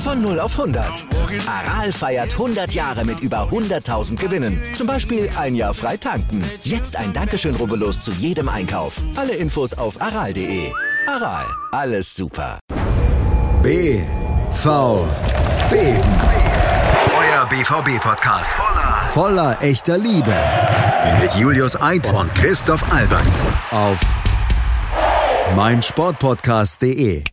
Von 0 auf 100. Aral feiert 100 Jahre mit über 100.000 Gewinnen. Zum Beispiel ein Jahr frei tanken. Jetzt ein Dankeschön, rubbellos zu jedem Einkauf. Alle Infos auf aral.de. Aral, alles super. B, V, B. Euer BVB-Podcast. Voller echter Liebe. Mit Julius Eid und Christoph Albers. Auf meinsportpodcast.de.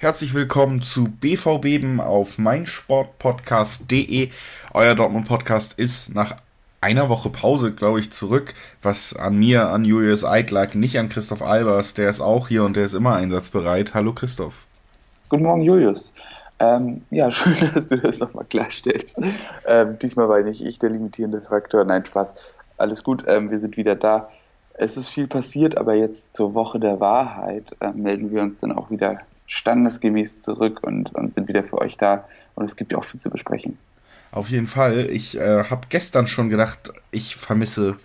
Herzlich willkommen zu BVBeben auf meinsportpodcast.de. Euer Dortmund Podcast ist nach einer Woche Pause, glaube ich, zurück. Was an mir, an Julius Eid lag, nicht an Christoph Albers. Der ist auch hier und der ist immer einsatzbereit. Hallo Christoph. Guten Morgen, Julius. Ähm, ja, schön, dass du das nochmal klarstellst. Ähm, diesmal war nicht ich der limitierende Faktor. Nein, Spaß. Alles gut, ähm, wir sind wieder da. Es ist viel passiert, aber jetzt zur Woche der Wahrheit äh, melden wir uns dann auch wieder standesgemäß zurück und, und sind wieder für euch da. Und es gibt ja auch viel zu besprechen. Auf jeden Fall. Ich äh, habe gestern schon gedacht, ich vermisse,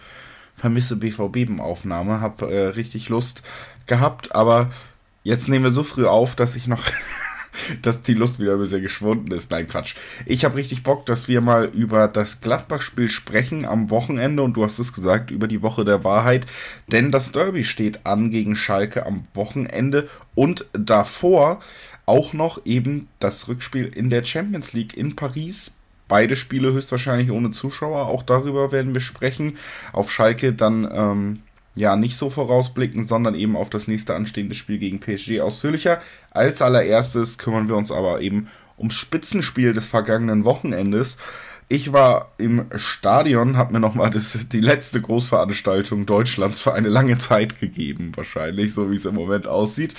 vermisse BVB-Aufnahme, habe äh, richtig Lust gehabt, aber jetzt nehmen wir so früh auf, dass ich noch dass die Lust wieder ein bisschen geschwunden ist. Nein, Quatsch. Ich habe richtig Bock, dass wir mal über das Gladbach-Spiel sprechen am Wochenende und du hast es gesagt, über die Woche der Wahrheit, denn das Derby steht an gegen Schalke am Wochenende und davor auch noch eben das Rückspiel in der Champions League in Paris. Beide Spiele höchstwahrscheinlich ohne Zuschauer, auch darüber werden wir sprechen. Auf Schalke dann ähm, ja nicht so vorausblicken, sondern eben auf das nächste anstehende Spiel gegen PSG ausführlicher. Als allererstes kümmern wir uns aber eben ums Spitzenspiel des vergangenen Wochenendes. Ich war im Stadion, habe mir nochmal die letzte Großveranstaltung Deutschlands für eine lange Zeit gegeben, wahrscheinlich, so wie es im Moment aussieht.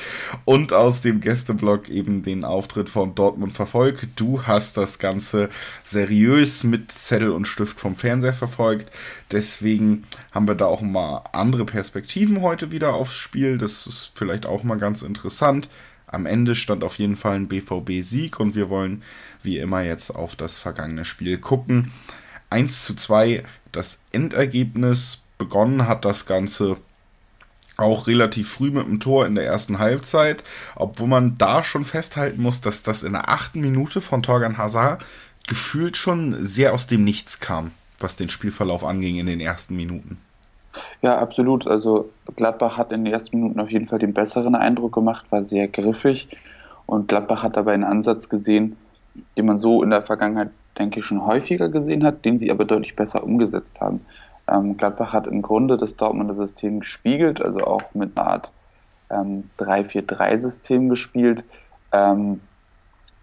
Und aus dem Gästeblock eben den Auftritt von Dortmund verfolgt. Du hast das Ganze seriös mit Zettel und Stift vom Fernseher verfolgt. Deswegen haben wir da auch mal andere Perspektiven heute wieder aufs Spiel. Das ist vielleicht auch mal ganz interessant. Am Ende stand auf jeden Fall ein BVB-Sieg und wir wollen wie immer jetzt auf das vergangene Spiel gucken. 1 zu 2 das Endergebnis. Begonnen hat das Ganze auch relativ früh mit dem Tor in der ersten Halbzeit, obwohl man da schon festhalten muss, dass das in der achten Minute von Torgan Hazard gefühlt schon sehr aus dem Nichts kam, was den Spielverlauf anging in den ersten Minuten. Ja, absolut. Also Gladbach hat in den ersten Minuten auf jeden Fall den besseren Eindruck gemacht, war sehr griffig und Gladbach hat dabei einen Ansatz gesehen, den man so in der Vergangenheit, denke ich, schon häufiger gesehen hat, den sie aber deutlich besser umgesetzt haben. Ähm, Gladbach hat im Grunde das Dortmunder System gespiegelt, also auch mit einer Art ähm, 3-4-3-System gespielt. Ähm,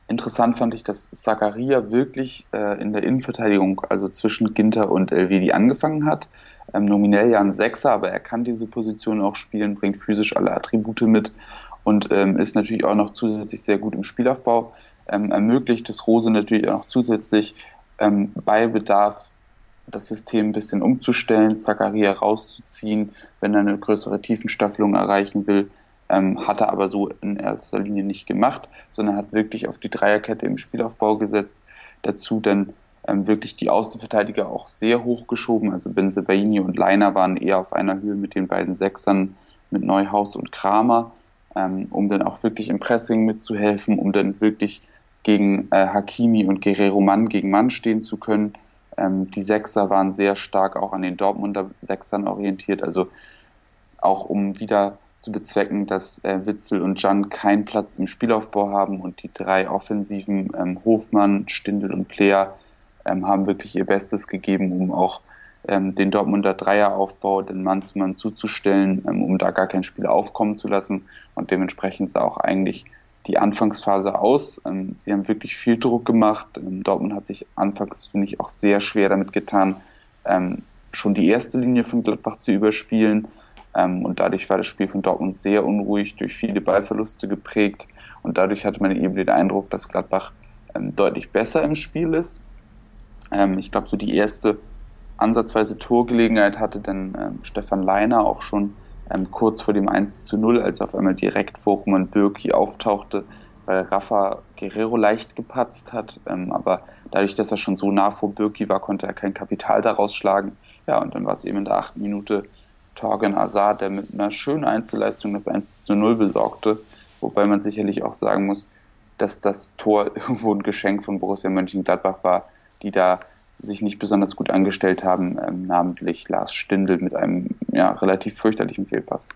interessant fand ich, dass Zakaria wirklich äh, in der Innenverteidigung, also zwischen Ginter und Elvedi angefangen hat ähm, nominell ja ein Sechser, aber er kann diese Position auch spielen, bringt physisch alle Attribute mit und ähm, ist natürlich auch noch zusätzlich sehr gut im Spielaufbau. Ähm, ermöglicht es Rose natürlich auch noch zusätzlich ähm, bei Bedarf das System ein bisschen umzustellen, Zakaria rauszuziehen, wenn er eine größere Tiefenstaffelung erreichen will. Ähm, hat er aber so in erster Linie nicht gemacht, sondern hat wirklich auf die Dreierkette im Spielaufbau gesetzt. Dazu dann wirklich die Außenverteidiger auch sehr hoch geschoben. Also Benzebaini und Leiner waren eher auf einer Höhe mit den beiden Sechsern, mit Neuhaus und Kramer, ähm, um dann auch wirklich im Pressing mitzuhelfen, um dann wirklich gegen äh, Hakimi und Guerrero Mann gegen Mann stehen zu können. Ähm, die Sechser waren sehr stark auch an den Dortmunder Sechsern orientiert, also auch um wieder zu bezwecken, dass äh, Witzel und Jan keinen Platz im Spielaufbau haben und die drei Offensiven ähm, Hofmann, Stindel und Player ähm, haben wirklich ihr Bestes gegeben, um auch ähm, den Dortmunder Dreieraufbau den Mann zu Mann zuzustellen, ähm, um da gar kein Spiel aufkommen zu lassen. Und dementsprechend sah auch eigentlich die Anfangsphase aus. Ähm, sie haben wirklich viel Druck gemacht. Ähm, Dortmund hat sich anfangs, finde ich, auch sehr schwer damit getan, ähm, schon die erste Linie von Gladbach zu überspielen. und dadurch war das Spiel von Dortmund sehr unruhig, durch viele Ballverluste geprägt. Und dadurch hatte man eben den Eindruck, dass Gladbach deutlich besser im Spiel ist Ähm, ich glaube, so die erste ansatzweise Torgelegenheit hatte dann ähm, Stefan Leiner auch schon ähm, kurz vor dem 1 zu 0, als auf einmal direkt vor Roman Birki auftauchte, weil Rafa Guerrero leicht gepatzt hat. Ähm, aber dadurch, dass er schon so nah vor Birki war, konnte er kein Kapital daraus schlagen. Ja, und dann war es eben in der achten Minute Torgen Azar, der mit einer schönen Einzelleistung das 1 zu 0 besorgte. Wobei man sicherlich auch sagen muss, dass das Tor irgendwo ein Geschenk von Borussia Mönchengladbach war, die da sich nicht besonders gut angestellt haben, ähm, namentlich Lars Stindl mit einem ja, relativ fürchterlichen Fehlpass.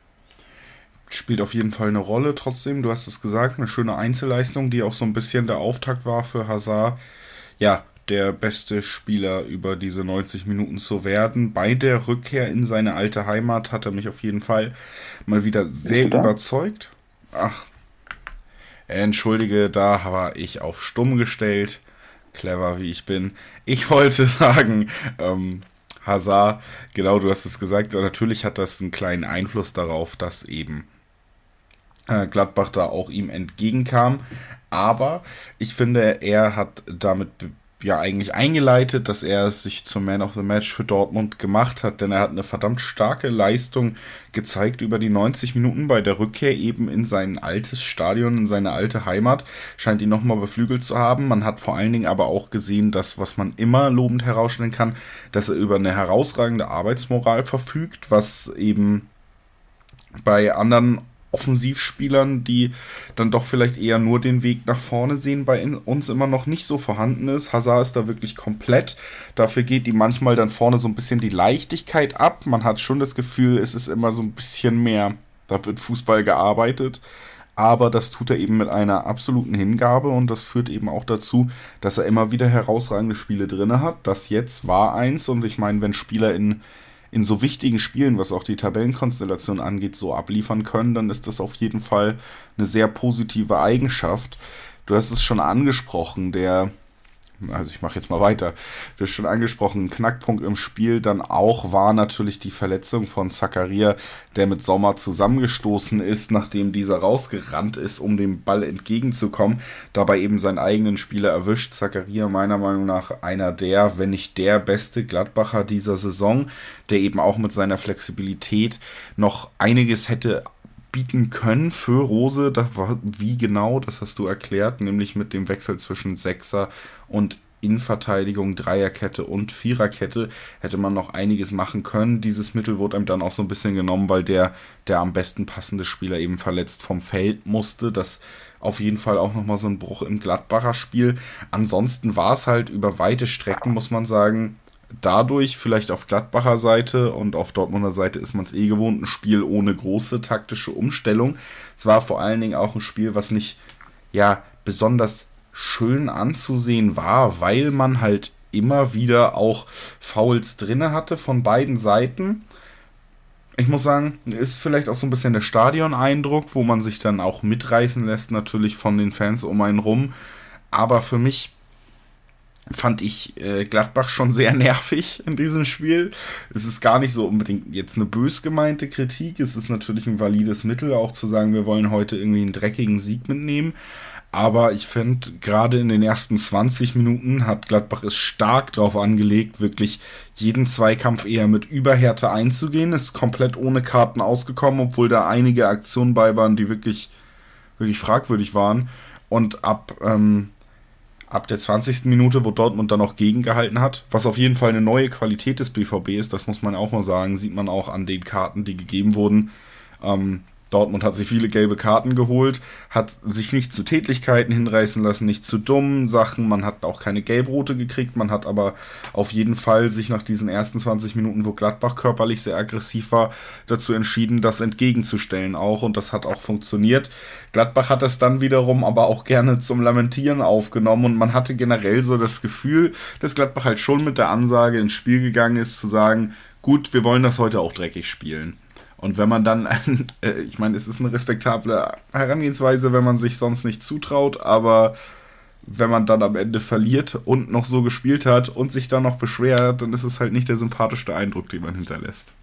Spielt auf jeden Fall eine Rolle trotzdem, du hast es gesagt, eine schöne Einzelleistung, die auch so ein bisschen der Auftakt war für Hazard. Ja, der beste Spieler über diese 90 Minuten zu werden. Bei der Rückkehr in seine alte Heimat hat er mich auf jeden Fall mal wieder sehr überzeugt. Ach, entschuldige, da war ich auf stumm gestellt clever wie ich bin. Ich wollte sagen, ähm, Hazard, genau, du hast es gesagt, natürlich hat das einen kleinen Einfluss darauf, dass eben äh, Gladbach da auch ihm entgegenkam. Aber ich finde, er hat damit ja eigentlich eingeleitet, dass er sich zum Man of the Match für Dortmund gemacht hat, denn er hat eine verdammt starke Leistung gezeigt über die 90 Minuten bei der Rückkehr eben in sein altes Stadion, in seine alte Heimat, scheint ihn nochmal beflügelt zu haben. Man hat vor allen Dingen aber auch gesehen, dass, was man immer lobend herausstellen kann, dass er über eine herausragende Arbeitsmoral verfügt, was eben bei anderen Offensivspielern, die dann doch vielleicht eher nur den Weg nach vorne sehen, bei uns immer noch nicht so vorhanden ist. Hazard ist da wirklich komplett. Dafür geht die manchmal dann vorne so ein bisschen die Leichtigkeit ab. Man hat schon das Gefühl, es ist immer so ein bisschen mehr, da wird Fußball gearbeitet. Aber das tut er eben mit einer absoluten Hingabe und das führt eben auch dazu, dass er immer wieder herausragende Spiele drin hat. Das jetzt war eins und ich meine, wenn Spieler in in so wichtigen Spielen, was auch die Tabellenkonstellation angeht, so abliefern können, dann ist das auf jeden Fall eine sehr positive Eigenschaft. Du hast es schon angesprochen, der also ich mache jetzt mal weiter. Du hast schon angesprochen, Knackpunkt im Spiel dann auch war natürlich die Verletzung von Zakaria, der mit Sommer zusammengestoßen ist, nachdem dieser rausgerannt ist, um dem Ball entgegenzukommen. Dabei eben seinen eigenen Spieler erwischt. Zakaria meiner Meinung nach einer der, wenn nicht der beste Gladbacher dieser Saison, der eben auch mit seiner Flexibilität noch einiges hätte bieten können für Rose. Das war, wie genau, das hast du erklärt, nämlich mit dem Wechsel zwischen Sechser und Innenverteidigung, Dreierkette und Viererkette hätte man noch einiges machen können. Dieses Mittel wurde einem dann auch so ein bisschen genommen, weil der, der am besten passende Spieler eben verletzt vom Feld musste. Das auf jeden Fall auch nochmal so ein Bruch im Gladbacher Spiel. Ansonsten war es halt über weite Strecken, muss man sagen, dadurch vielleicht auf Gladbacher Seite und auf Dortmunder Seite ist man es eh gewohnt, ein Spiel ohne große taktische Umstellung. Es war vor allen Dingen auch ein Spiel, was nicht ja besonders schön anzusehen war, weil man halt immer wieder auch Fouls drinne hatte von beiden Seiten. Ich muss sagen, ist vielleicht auch so ein bisschen der Stadion-Eindruck, wo man sich dann auch mitreißen lässt, natürlich von den Fans um einen rum. Aber für mich fand ich äh, Gladbach schon sehr nervig in diesem Spiel. Es ist gar nicht so unbedingt jetzt eine bös gemeinte Kritik. Es ist natürlich ein valides Mittel, auch zu sagen, wir wollen heute irgendwie einen dreckigen Sieg mitnehmen. Aber ich finde, gerade in den ersten 20 Minuten hat Gladbach es stark darauf angelegt, wirklich jeden Zweikampf eher mit Überhärte einzugehen. Ist komplett ohne Karten ausgekommen, obwohl da einige Aktionen bei waren, die wirklich, wirklich fragwürdig waren. Und ab, ähm, ab der 20. Minute, wo Dortmund dann auch gegengehalten hat, was auf jeden Fall eine neue Qualität des BVB ist, das muss man auch mal sagen, sieht man auch an den Karten, die gegeben wurden. Ähm, Dortmund hat sich viele gelbe Karten geholt, hat sich nicht zu Tätlichkeiten hinreißen lassen, nicht zu dummen Sachen. Man hat auch keine Gelbrote gekriegt. Man hat aber auf jeden Fall sich nach diesen ersten 20 Minuten, wo Gladbach körperlich sehr aggressiv war, dazu entschieden, das entgegenzustellen auch. Und das hat auch funktioniert. Gladbach hat das dann wiederum aber auch gerne zum Lamentieren aufgenommen. Und man hatte generell so das Gefühl, dass Gladbach halt schon mit der Ansage ins Spiel gegangen ist, zu sagen, gut, wir wollen das heute auch dreckig spielen. Und wenn man dann, äh, ich meine, es ist eine respektable Herangehensweise, wenn man sich sonst nicht zutraut, aber wenn man dann am Ende verliert und noch so gespielt hat und sich dann noch beschwert, dann ist es halt nicht der sympathischste Eindruck, den man hinterlässt.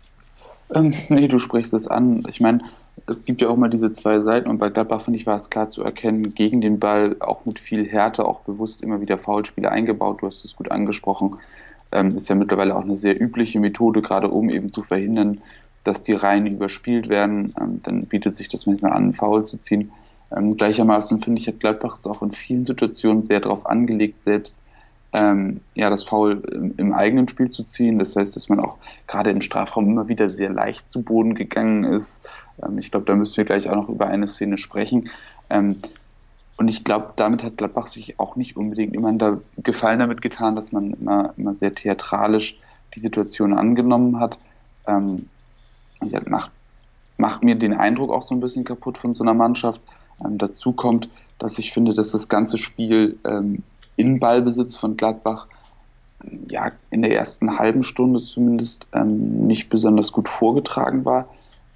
Ähm, nee, du sprichst es an. Ich meine, es gibt ja auch mal diese zwei Seiten und bei Gladbach, finde ich, war es klar zu erkennen, gegen den Ball auch mit viel Härte, auch bewusst immer wieder Foulspiele eingebaut. Du hast es gut angesprochen. Ähm, ist ja mittlerweile auch eine sehr übliche Methode, gerade um eben zu verhindern, dass die Reihen überspielt werden. Ähm, dann bietet sich das manchmal an, Foul zu ziehen. Ähm, gleichermaßen finde ich, hat Gladbach es auch in vielen Situationen sehr darauf angelegt, selbst ähm, ja, das Foul im, im, eigenen Spiel zu ziehen. Das heißt, dass man auch gerade im Strafraum immer wieder sehr leicht zu Boden gegangen ist. Ähm, ich glaube, da müssen wir gleich auch noch über eine Szene sprechen. Ähm, und ich glaube, damit hat Gladbach sich auch nicht unbedingt immer da Gefallen damit getan, dass man immer, immer sehr theatralisch die Situation angenommen hat. Ähm, macht, macht mir den Eindruck auch so ein bisschen kaputt von so einer Mannschaft. Ähm, dazu kommt, dass ich finde, dass das ganze Spiel ähm, in Ballbesitz von Gladbach ja, in der ersten halben Stunde zumindest ähm, nicht besonders gut vorgetragen war.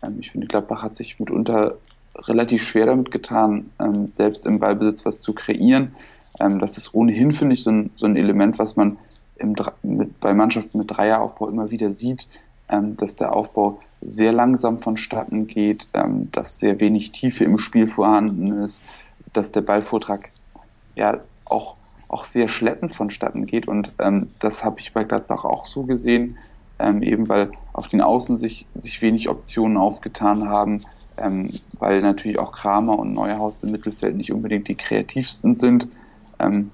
Ähm, ich finde, Gladbach hat sich mitunter relativ schwer damit getan, ähm, selbst im Ballbesitz was zu kreieren. Ähm, das ist ohnehin, finde ich, so ein, so ein Element, was man im, mit, bei Mannschaften mit Dreieraufbau immer wieder sieht, ähm, dass der Aufbau sehr langsam vonstatten geht, ähm, dass sehr wenig Tiefe im Spiel vorhanden ist, dass der Ballvortrag ja auch auch sehr schleppend vonstatten geht. Und ähm, das habe ich bei Gladbach auch so gesehen, ähm, eben weil auf den Außen sich, sich wenig Optionen aufgetan haben, ähm, weil natürlich auch Kramer und Neuhaus im Mittelfeld nicht unbedingt die kreativsten sind. Ähm,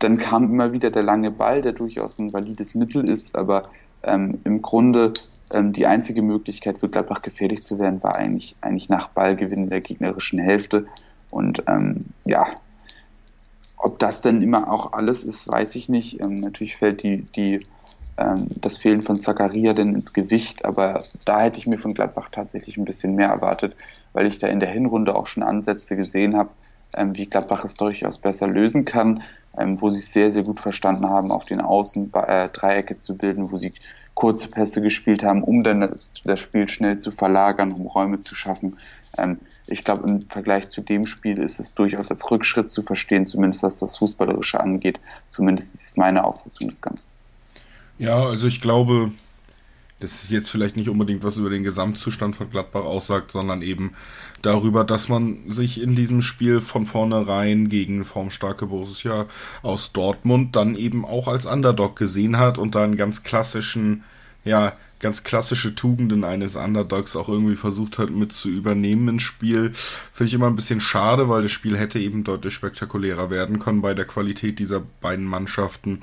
dann kam immer wieder der lange Ball, der durchaus ein valides Mittel ist, aber ähm, im Grunde die einzige Möglichkeit für Gladbach gefährlich zu werden, war eigentlich, eigentlich nach Ballgewinn der gegnerischen Hälfte. Und ja, ob das denn immer auch alles ist, weiß ich nicht. Ähm, natürlich fällt die, die, ähm, das Fehlen von Zakaria denn ins Gewicht, aber da hätte ich mir von Gladbach tatsächlich ein bisschen mehr erwartet, weil ich da in der Hinrunde auch schon Ansätze gesehen habe, ähm, wie Gladbach es durchaus besser lösen kann, ähm, wo sie es sehr, sehr gut verstanden haben, auf den Außen äh, Dreiecke zu bilden, wo sie kurze Pässe gespielt haben, um dann das, das Spiel schnell zu verlagern, um Räume zu schaffen. Ähm, ich glaube, im Vergleich zu dem Spiel ist es durchaus als Rückschritt zu verstehen, zumindest was das Fußballerische angeht. Zumindest ist es meine Auffassung des Ganzen. Ja, also ich glaube, das ist jetzt vielleicht nicht unbedingt was über den Gesamtzustand von Gladbach aussagt, sondern eben darüber, dass man sich in diesem Spiel von vornherein gegen formstarke Borussia aus Dortmund dann eben auch als Underdog gesehen hat und da einen ganz klassischen, ja, ganz klassische Tugenden eines Underdogs auch irgendwie versucht hat mit zu übernehmen ins Spiel. Finde ich immer ein bisschen schade, weil das Spiel hätte eben deutlich spektakulärer werden können bei der Qualität dieser beiden Mannschaften.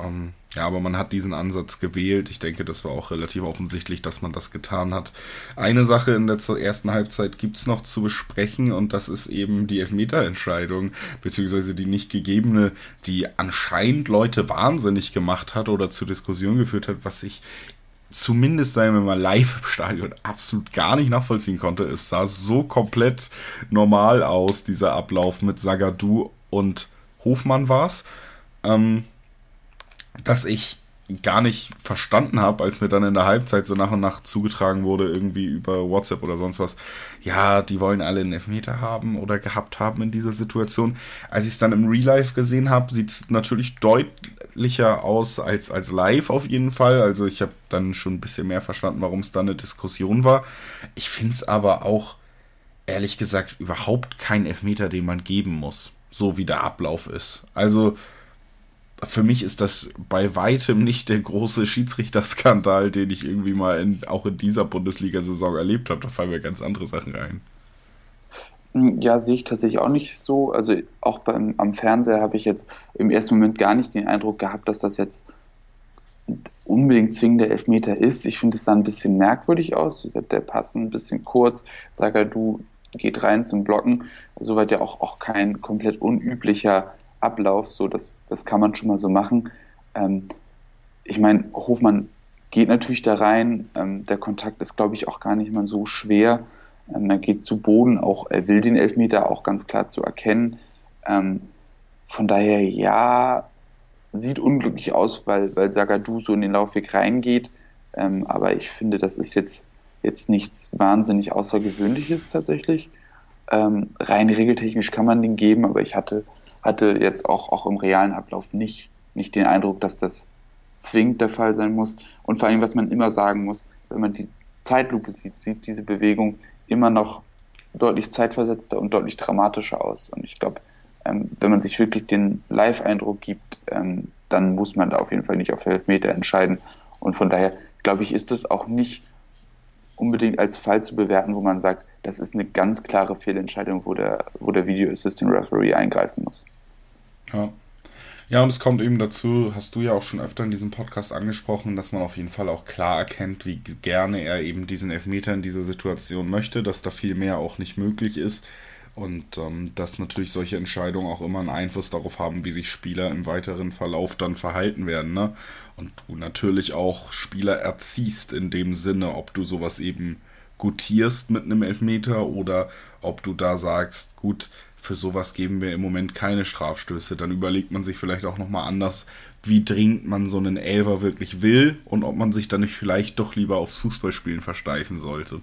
Ähm, ja, aber man hat diesen Ansatz gewählt. Ich denke, das war auch relativ offensichtlich, dass man das getan hat. Eine Sache in der ersten Halbzeit gibt's noch zu besprechen und das ist eben die Elfmeterentscheidung, beziehungsweise die nicht gegebene, die anscheinend Leute wahnsinnig gemacht hat oder zu Diskussionen geführt hat, was ich zumindest, sagen wir mal, live im Stadion absolut gar nicht nachvollziehen konnte. Es sah so komplett normal aus, dieser Ablauf mit Sagadu und Hofmann war's, ähm, dass ich gar nicht verstanden habe, als mir dann in der Halbzeit so nach und nach zugetragen wurde, irgendwie über WhatsApp oder sonst was, ja, die wollen alle einen Elfmeter haben oder gehabt haben in dieser Situation. Als ich es dann im Real Life gesehen habe, sieht es natürlich deutlicher aus als, als live auf jeden Fall. Also ich habe dann schon ein bisschen mehr verstanden, warum es da eine Diskussion war. Ich finde es aber auch, ehrlich gesagt, überhaupt kein Elfmeter, den man geben muss, so wie der Ablauf ist. Also für mich ist das bei weitem nicht der große Schiedsrichterskandal, den ich irgendwie mal in, auch in dieser Bundesliga-Saison erlebt habe. Da fallen mir ganz andere Sachen rein. Ja, sehe ich tatsächlich auch nicht so. Also auch beim, am Fernseher habe ich jetzt im ersten Moment gar nicht den Eindruck gehabt, dass das jetzt unbedingt zwingender Elfmeter ist. Ich finde es da ein bisschen merkwürdig aus. Der Pass ein bisschen kurz. Sager, du geht rein zum Blocken. Soweit ja auch, auch kein komplett unüblicher Ablauf, so das, das kann man schon mal so machen. Ähm, ich meine, Hofmann geht natürlich da rein. Ähm, der Kontakt ist, glaube ich, auch gar nicht mal so schwer. Ähm, er geht zu Boden, auch er will den Elfmeter auch ganz klar zu erkennen. Ähm, von daher, ja, sieht unglücklich aus, weil, weil Sagadu so in den Laufweg reingeht. Ähm, aber ich finde, das ist jetzt, jetzt nichts wahnsinnig Außergewöhnliches tatsächlich. Ähm, rein regeltechnisch kann man den geben, aber ich hatte hatte jetzt auch, auch im realen Ablauf nicht, nicht den Eindruck, dass das zwingend der Fall sein muss. Und vor allem, was man immer sagen muss, wenn man die, Zeitlupe sieht, sieht diese Bewegung immer noch deutlich zeitversetzter und deutlich dramatischer aus. Und ich glaube, ähm, wenn man sich wirklich den Live-Eindruck gibt, ähm, dann muss man da auf jeden Fall nicht auf Elfmeter entscheiden. Und von daher, glaube ich, ist es auch nicht unbedingt als Fall zu bewerten, wo man sagt, das ist eine ganz klare Fehlentscheidung, wo der, wo der Video Assistant Referee eingreifen muss. Ja. Ja, und es kommt eben dazu, hast du ja auch schon öfter in diesem Podcast angesprochen, dass man auf jeden Fall auch klar erkennt, wie gerne er eben diesen Elfmeter in dieser Situation möchte, dass da viel mehr auch nicht möglich ist und ähm, dass natürlich solche Entscheidungen auch immer einen Einfluss darauf haben, wie sich Spieler im weiteren Verlauf dann verhalten werden. Ne? Und du natürlich auch Spieler erziehst in dem Sinne, ob du sowas eben gutierst mit einem Elfmeter oder ob du da sagst, gut, für sowas geben wir im Moment keine Strafstöße. Dann überlegt man sich vielleicht auch nochmal anders, wie dringend man so einen Elver wirklich will und ob man sich dann nicht vielleicht doch lieber aufs Fußballspielen versteifen sollte.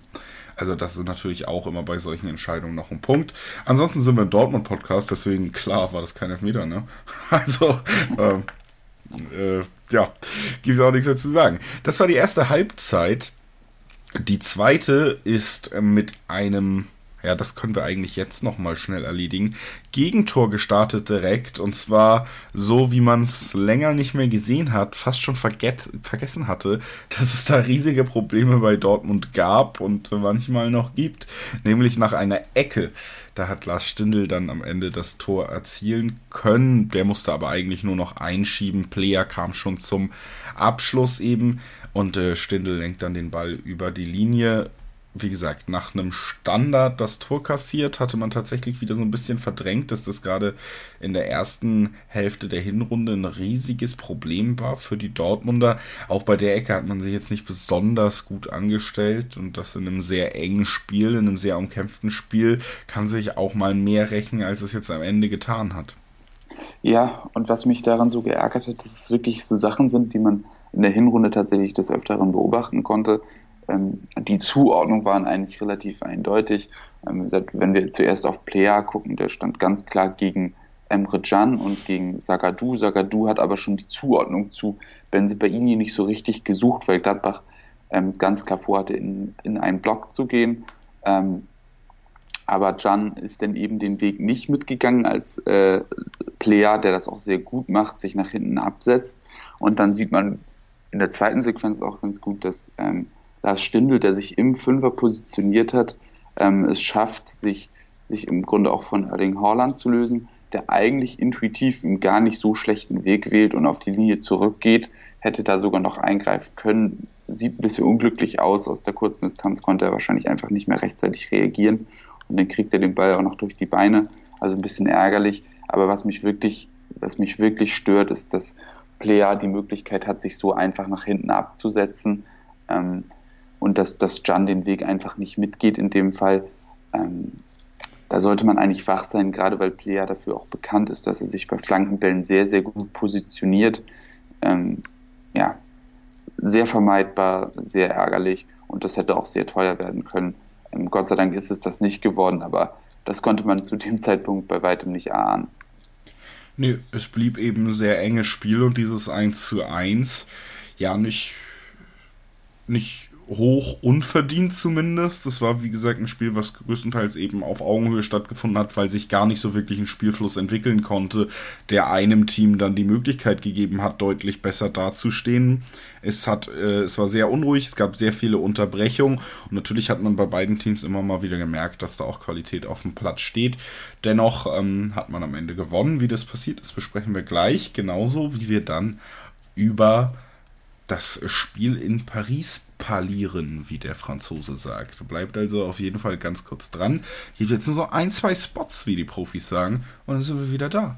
Also das ist natürlich auch immer bei solchen Entscheidungen noch ein Punkt. Ansonsten sind wir ein Dortmund-Podcast, deswegen klar war das kein Elfmeter, ne? Also, ähm, äh, ja, gibt es auch nichts dazu zu sagen. Das war die erste Halbzeit. Die zweite ist äh, mit einem ja, das können wir eigentlich jetzt nochmal schnell erledigen. Gegentor gestartet direkt und zwar so, wie man es länger nicht mehr gesehen hat, fast schon vergessen hatte, dass es da riesige Probleme bei Dortmund gab und manchmal noch gibt, nämlich nach einer Ecke. Da hat Lars Stindl dann am Ende das Tor erzielen können. Der musste aber eigentlich nur noch einschieben. Player kam schon zum Abschluss eben und äh, Stindl lenkt dann den Ball über die Linie wie gesagt, nach einem Standard das Tor kassiert, hatte man tatsächlich wieder so ein bisschen verdrängt, dass das gerade in der ersten Hälfte der Hinrunde ein riesiges Problem war für die Dortmunder. Auch bei der Ecke hat man sich jetzt nicht besonders gut angestellt und das in einem sehr engen Spiel, in einem sehr umkämpften Spiel, kann sich auch mal mehr rächen, als es jetzt am Ende getan hat. Ja, und was mich daran so geärgert hat, dass es wirklich so Sachen sind, die man in der Hinrunde tatsächlich des Öfteren beobachten konnte. Ähm, die Zuordnung waren eigentlich relativ eindeutig. Ähm, wenn wir zuerst auf Plea gucken, der stand ganz klar gegen Emre Can und gegen Sagadu. Sagadu hat aber schon die Zuordnung zu Benzibaini nicht so richtig gesucht, weil Gladbach ähm, ganz klar vorhatte, in, in einen Block zu gehen. aber Can ist dann eben den Weg nicht mitgegangen als äh, Player, der das auch sehr gut macht, sich nach hinten absetzt. Und dann sieht man in der zweiten Sequenz auch ganz gut, dass ähm, Lars Stindl, der sich im Fünfer positioniert hat, ähm, es schafft, sich, sich im Grunde auch von Erling Haaland zu lösen, der eigentlich intuitiv einen gar nicht so schlechten Weg wählt und auf die Linie zurückgeht, hätte da sogar noch eingreifen können. Sieht ein bisschen unglücklich aus. Aus der kurzen Distanz konnte er wahrscheinlich einfach nicht mehr rechtzeitig reagieren und dann kriegt er den Ball auch noch durch die Beine. Also ein bisschen ärgerlich. Aber was mich wirklich, was mich wirklich stört, ist, dass Plea die Möglichkeit hat, sich so einfach nach hinten abzusetzen. Ähm, und dass, dass Jan den Weg einfach nicht mitgeht in dem Fall. Ähm, da sollte man eigentlich wach sein, gerade weil Plea dafür auch bekannt ist, dass er sich bei Flankenbällen sehr, sehr gut positioniert. Ähm, ja, sehr vermeidbar, sehr ärgerlich und das hätte auch sehr teuer werden können. Ähm, Gott sei Dank ist es das nicht geworden, aber das konnte man zu dem Zeitpunkt bei weitem nicht ahnen. Nee, es blieb eben ein sehr enges Spiel und dieses 1 zu 1, ja, nicht, nicht hoch unverdient zumindest. Das war, wie gesagt, ein Spiel, was größtenteils eben auf Augenhöhe stattgefunden hat, weil sich gar nicht so wirklich ein Spielfluss entwickeln konnte, der einem Team dann die Möglichkeit gegeben hat, deutlich besser dazustehen. Es hat, äh, es war sehr unruhig, es gab sehr viele Unterbrechungen und natürlich hat man bei beiden Teams immer mal wieder gemerkt, dass da auch Qualität auf dem Platz steht. Dennoch ähm, hat man am Ende gewonnen. Wie das passiert ist, besprechen wir gleich, genauso wie wir dann über das Spiel in Paris parlieren, wie der Franzose sagt. Bleibt also auf jeden Fall ganz kurz dran. Hier jetzt nur so ein, zwei Spots, wie die Profis sagen, und dann sind wir wieder da.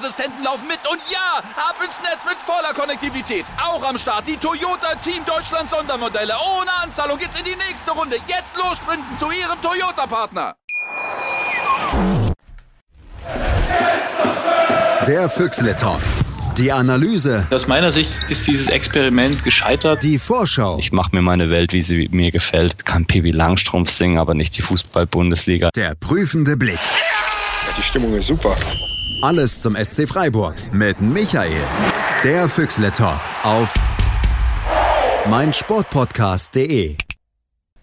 laufen mit und ja, ab ins Netz mit voller Konnektivität. Auch am Start die Toyota Team Deutschland Sondermodelle. Ohne Anzahlung geht's in die nächste Runde. Jetzt los sprinten zu Ihrem Toyota-Partner. Der Füchsle Talk. Die Analyse. Aus meiner Sicht ist dieses Experiment gescheitert. Die Vorschau. Ich mache mir meine Welt, wie sie mir gefällt. Kann Pippi Langstrumpf singen, aber nicht die Fußball-Bundesliga. Der prüfende Blick. Ja, die Stimmung ist super. Alles zum SC Freiburg mit Michael. Der Füchsle Talk auf meinsportpodcast.de.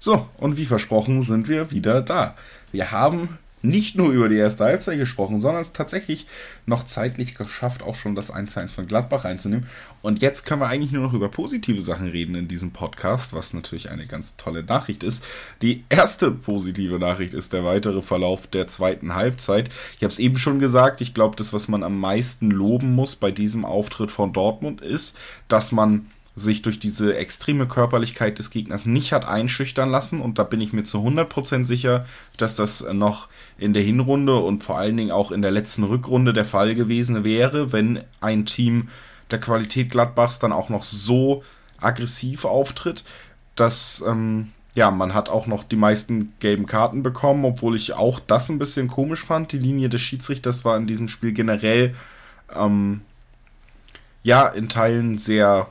So, und wie versprochen sind wir wieder da. Wir haben nicht nur über die erste Halbzeit gesprochen, sondern es tatsächlich noch zeitlich geschafft, auch schon das 1-1 von Gladbach einzunehmen. Und jetzt können wir eigentlich nur noch über positive Sachen reden in diesem Podcast, was natürlich eine ganz tolle Nachricht ist. Die erste positive Nachricht ist der weitere Verlauf der zweiten Halbzeit. Ich habe es eben schon gesagt, ich glaube, das, was man am meisten loben muss bei diesem Auftritt von Dortmund ist, dass man sich durch diese extreme Körperlichkeit des Gegners nicht hat einschüchtern lassen. Und da bin ich mir zu 100% sicher, dass das noch in der Hinrunde und vor allen Dingen auch in der letzten Rückrunde der Fall gewesen wäre, wenn ein Team der Qualität Gladbachs dann auch noch so aggressiv auftritt, dass ähm, ja, man hat auch noch die meisten gelben Karten bekommen, obwohl ich auch das ein bisschen komisch fand. Die Linie des Schiedsrichters war in diesem Spiel generell ähm, ja in Teilen sehr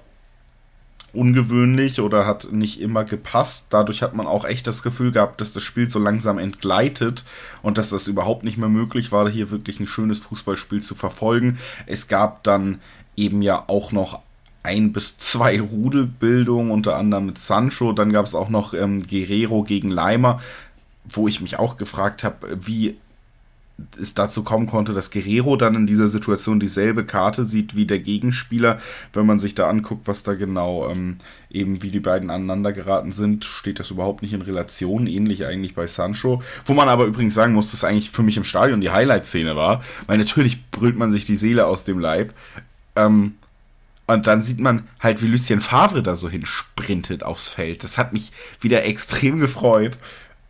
ungewöhnlich oder hat nicht immer gepasst. Dadurch hat man auch echt das Gefühl gehabt, dass das Spiel so langsam entgleitet und dass das überhaupt nicht mehr möglich war, hier wirklich ein schönes Fußballspiel zu verfolgen. Es gab dann eben ja auch noch ein bis zwei Rudelbildungen, unter anderem mit Sancho. Dann gab es auch noch ähm, Guerrero gegen Leimer, wo ich mich auch gefragt habe, wie es dazu kommen konnte, dass Guerrero dann in dieser Situation dieselbe Karte sieht wie der Gegenspieler. Wenn man sich da anguckt, was da genau ähm, eben wie die beiden aneinander geraten sind, steht das überhaupt nicht in Relation. Ähnlich eigentlich bei Sancho. Wo man aber übrigens sagen muss, dass eigentlich für mich im Stadion die Highlight-Szene war. Weil natürlich brüllt man sich die Seele aus dem Leib. Ähm, und dann sieht man halt, wie Lucien Favre da so hinsprintet aufs Feld. Das hat mich wieder extrem gefreut.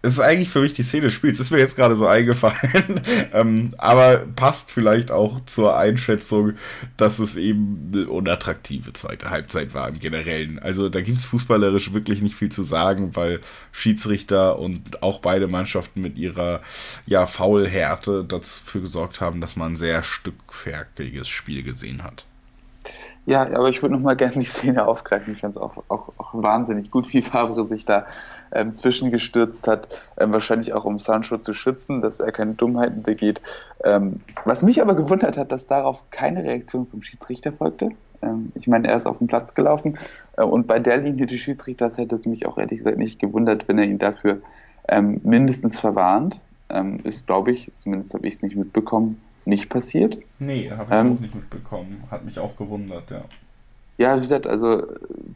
Das ist eigentlich für mich die Szene des Spiels. Ist mir jetzt gerade so eingefallen. ähm, aber passt vielleicht auch zur Einschätzung, dass es eben eine unattraktive zweite Halbzeit war im Generellen. Also da gibt es fußballerisch wirklich nicht viel zu sagen, weil Schiedsrichter und auch beide Mannschaften mit ihrer ja, Faulhärte dafür gesorgt haben, dass man ein sehr stückfertiges Spiel gesehen hat. Ja, aber ich würde noch mal gerne die Szene aufgreifen. Ich fand es auch, auch, auch wahnsinnig gut, wie Favre sich da ähm, zwischengestürzt hat, ähm, wahrscheinlich auch um Sancho zu schützen, dass er keine Dummheiten begeht. Ähm, was mich aber gewundert hat, dass darauf keine Reaktion vom Schiedsrichter folgte. Ähm, ich meine, er ist auf den Platz gelaufen äh, und bei der Linie des Schiedsrichters hätte es mich auch ehrlich gesagt nicht gewundert, wenn er ihn dafür ähm, mindestens verwarnt. Ähm, ist, glaube ich, zumindest habe ich es nicht mitbekommen, nicht passiert. Nee, habe ich auch nicht mitbekommen. Hat mich auch gewundert, ja. Ja, wie gesagt, also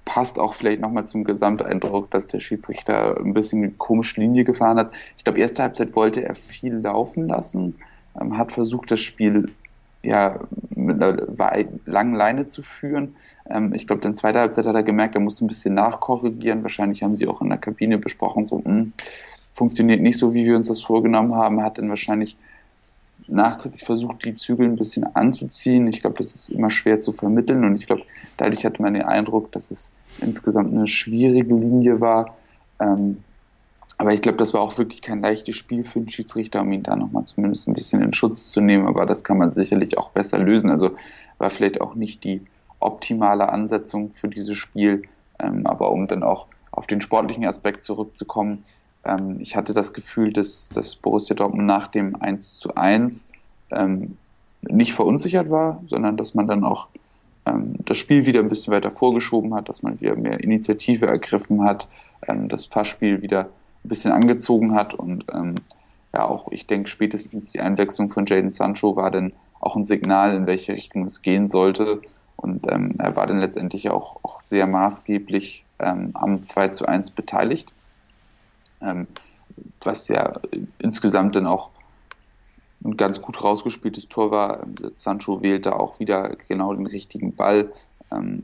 passt auch vielleicht nochmal zum Gesamteindruck, dass der Schiedsrichter ein bisschen eine komische Linie gefahren hat. Ich glaube, erste Halbzeit wollte er viel laufen lassen, ähm, hat versucht, das Spiel ja mit einer langen Leine zu führen. Ähm, ich glaube, in zweiter Halbzeit hat er gemerkt, er muss ein bisschen nachkorrigieren. Wahrscheinlich haben sie auch in der Kabine besprochen, so, mh, hm, funktioniert nicht so, wie wir uns das vorgenommen haben. Hat dann wahrscheinlich nachträglich versucht, die Zügel ein bisschen anzuziehen. Ich glaube, das ist immer schwer zu vermitteln und ich glaube, dadurch hatte man den Eindruck, dass es insgesamt eine schwierige Linie war. Ähm, aber ich glaube, das war auch wirklich kein leichtes Spiel für den Schiedsrichter, um ihn da nochmal zumindest ein bisschen in Schutz zu nehmen. Aber das kann man sicherlich auch besser lösen. Also war vielleicht auch nicht die optimale Ansetzung für dieses Spiel. Ähm, aber um dann auch auf den sportlichen Aspekt zurückzukommen, ähm, ich hatte das Gefühl, dass, dass Borussia Dortmund nach dem 1 zu 1 ähm, nicht verunsichert war, sondern dass man dann auch ähm, das Spiel wieder ein bisschen weiter vorgeschoben hat, dass man wieder mehr Initiative ergriffen hat, ähm, das Passspiel wieder ein bisschen angezogen hat und ähm, ja auch, ich denke, spätestens die Einwechslung von Jaden Sancho war dann auch ein Signal, in welche Richtung es gehen sollte. Und ähm, er war dann letztendlich auch, auch sehr maßgeblich ähm, am 2 zu 1 beteiligt ähm, was ja insgesamt dann auch ein ganz gut rausgespieltes Tor war. Sancho wählte auch wieder genau den richtigen Ball, ähm,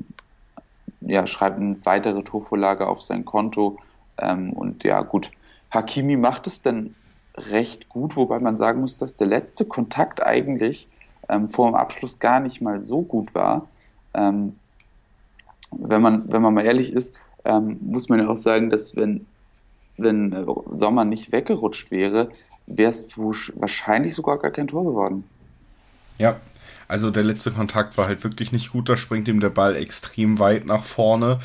ja, schreibt eine weitere Torvorlage auf sein Konto ähm, und ja gut, Hakimi macht es dann recht gut, wobei man sagen muss, dass der letzte Kontakt eigentlich ähm, vor dem Abschluss gar nicht mal so gut war. Ähm, wenn, man, wenn man mal ehrlich ist, ähm, muss man ja auch sagen, dass wenn, wenn äh, Sommer nicht weggerutscht wäre, wäre es wahrscheinlich sogar gar kein Tor geworden. Ja, also der letzte Kontakt war halt wirklich nicht gut. Da springt ihm der Ball extrem weit nach vorne.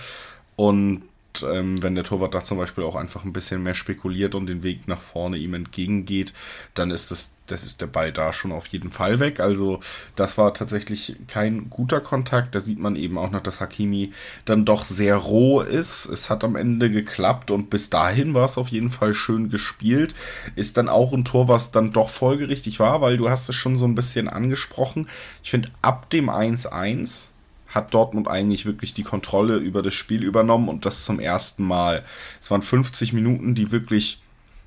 Und ähm, wenn der Torwart da zum Beispiel auch einfach ein bisschen mehr spekuliert und den Weg nach vorne ihm entgegengeht, dann ist das, das ist der Ball da schon auf jeden Fall weg. Also das war tatsächlich kein guter Kontakt. Da sieht man eben auch noch, dass Hakimi dann doch sehr roh ist. Es hat am Ende geklappt und bis dahin war es auf jeden Fall schön gespielt. Ist dann auch ein Tor, was dann doch folgerichtig war, weil du hast es schon so ein bisschen angesprochen. Ich finde, ab dem 1-1 hat Dortmund eigentlich wirklich die Kontrolle über das Spiel übernommen und das zum ersten Mal. Es waren 50 Minuten, die wirklich,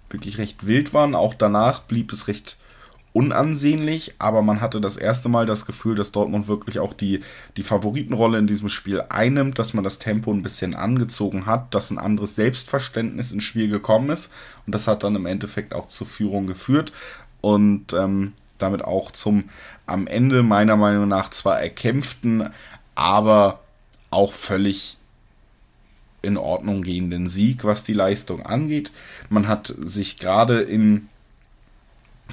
wirklich recht wild waren. Auch danach blieb es recht unansehnlich, aber man hatte das erste Mal das Gefühl, dass Dortmund wirklich auch die, die Favoritenrolle in diesem Spiel einnimmt, dass man das Tempo ein bisschen angezogen hat, dass ein anderes Selbstverständnis ins Spiel gekommen ist und das hat dann im Endeffekt auch zur Führung geführt und ähm, damit auch zum am Ende meiner Meinung nach zwar erkämpften, aber auch völlig in Ordnung gehenden Sieg, was die Leistung angeht. Man hat sich gerade in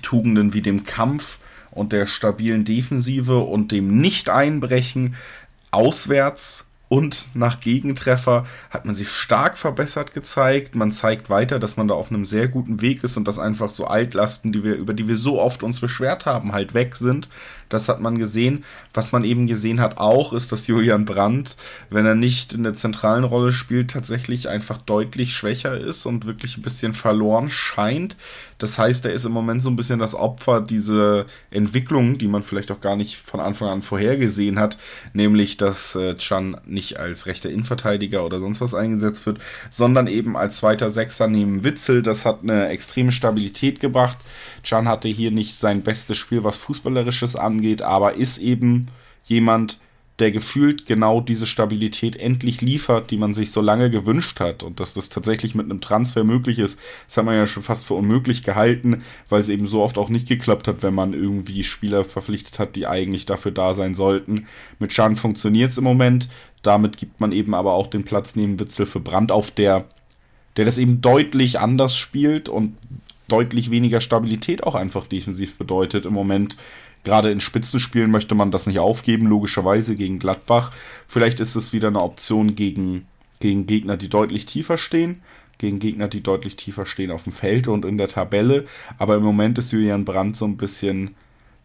Tugenden wie dem Kampf und der stabilen Defensive und dem Nicht-Einbrechen auswärts und nach Gegentreffer hat man sich stark verbessert gezeigt. Man zeigt weiter, dass man da auf einem sehr guten Weg ist und dass einfach so Altlasten, die wir, über die wir so oft uns beschwert haben, halt weg sind. Das hat man gesehen. Was man eben gesehen hat auch, ist, dass Julian Brandt, wenn er nicht in der zentralen Rolle spielt, tatsächlich einfach deutlich schwächer ist und wirklich ein bisschen verloren scheint. Das heißt, er ist im Moment so ein bisschen das Opfer dieser Entwicklung, die man vielleicht auch gar nicht von Anfang an vorhergesehen hat, nämlich dass äh, Chan nicht als rechter Innenverteidiger oder sonst was eingesetzt wird, sondern eben als zweiter Sechser neben Witzel. Das hat eine extreme Stabilität gebracht. Chan hatte hier nicht sein bestes Spiel, was Fußballerisches angeht, aber ist eben jemand, der gefühlt genau diese Stabilität endlich liefert, die man sich so lange gewünscht hat. Und dass das tatsächlich mit einem Transfer möglich ist, das hat man ja schon fast für unmöglich gehalten, weil es eben so oft auch nicht geklappt hat, wenn man irgendwie Spieler verpflichtet hat, die eigentlich dafür da sein sollten. Mit Chan funktioniert es im Moment. Damit gibt man eben aber auch den Platz neben Witzel für Brand auf, der, der das eben deutlich anders spielt und deutlich weniger Stabilität auch einfach defensiv bedeutet im Moment Gerade in Spitzenspielen möchte man das nicht aufgeben, logischerweise gegen Gladbach. Vielleicht ist es wieder eine Option gegen, gegen Gegner, die deutlich tiefer stehen. Gegen Gegner, die deutlich tiefer stehen auf dem Feld und in der Tabelle. Aber im Moment ist Julian Brandt so ein bisschen,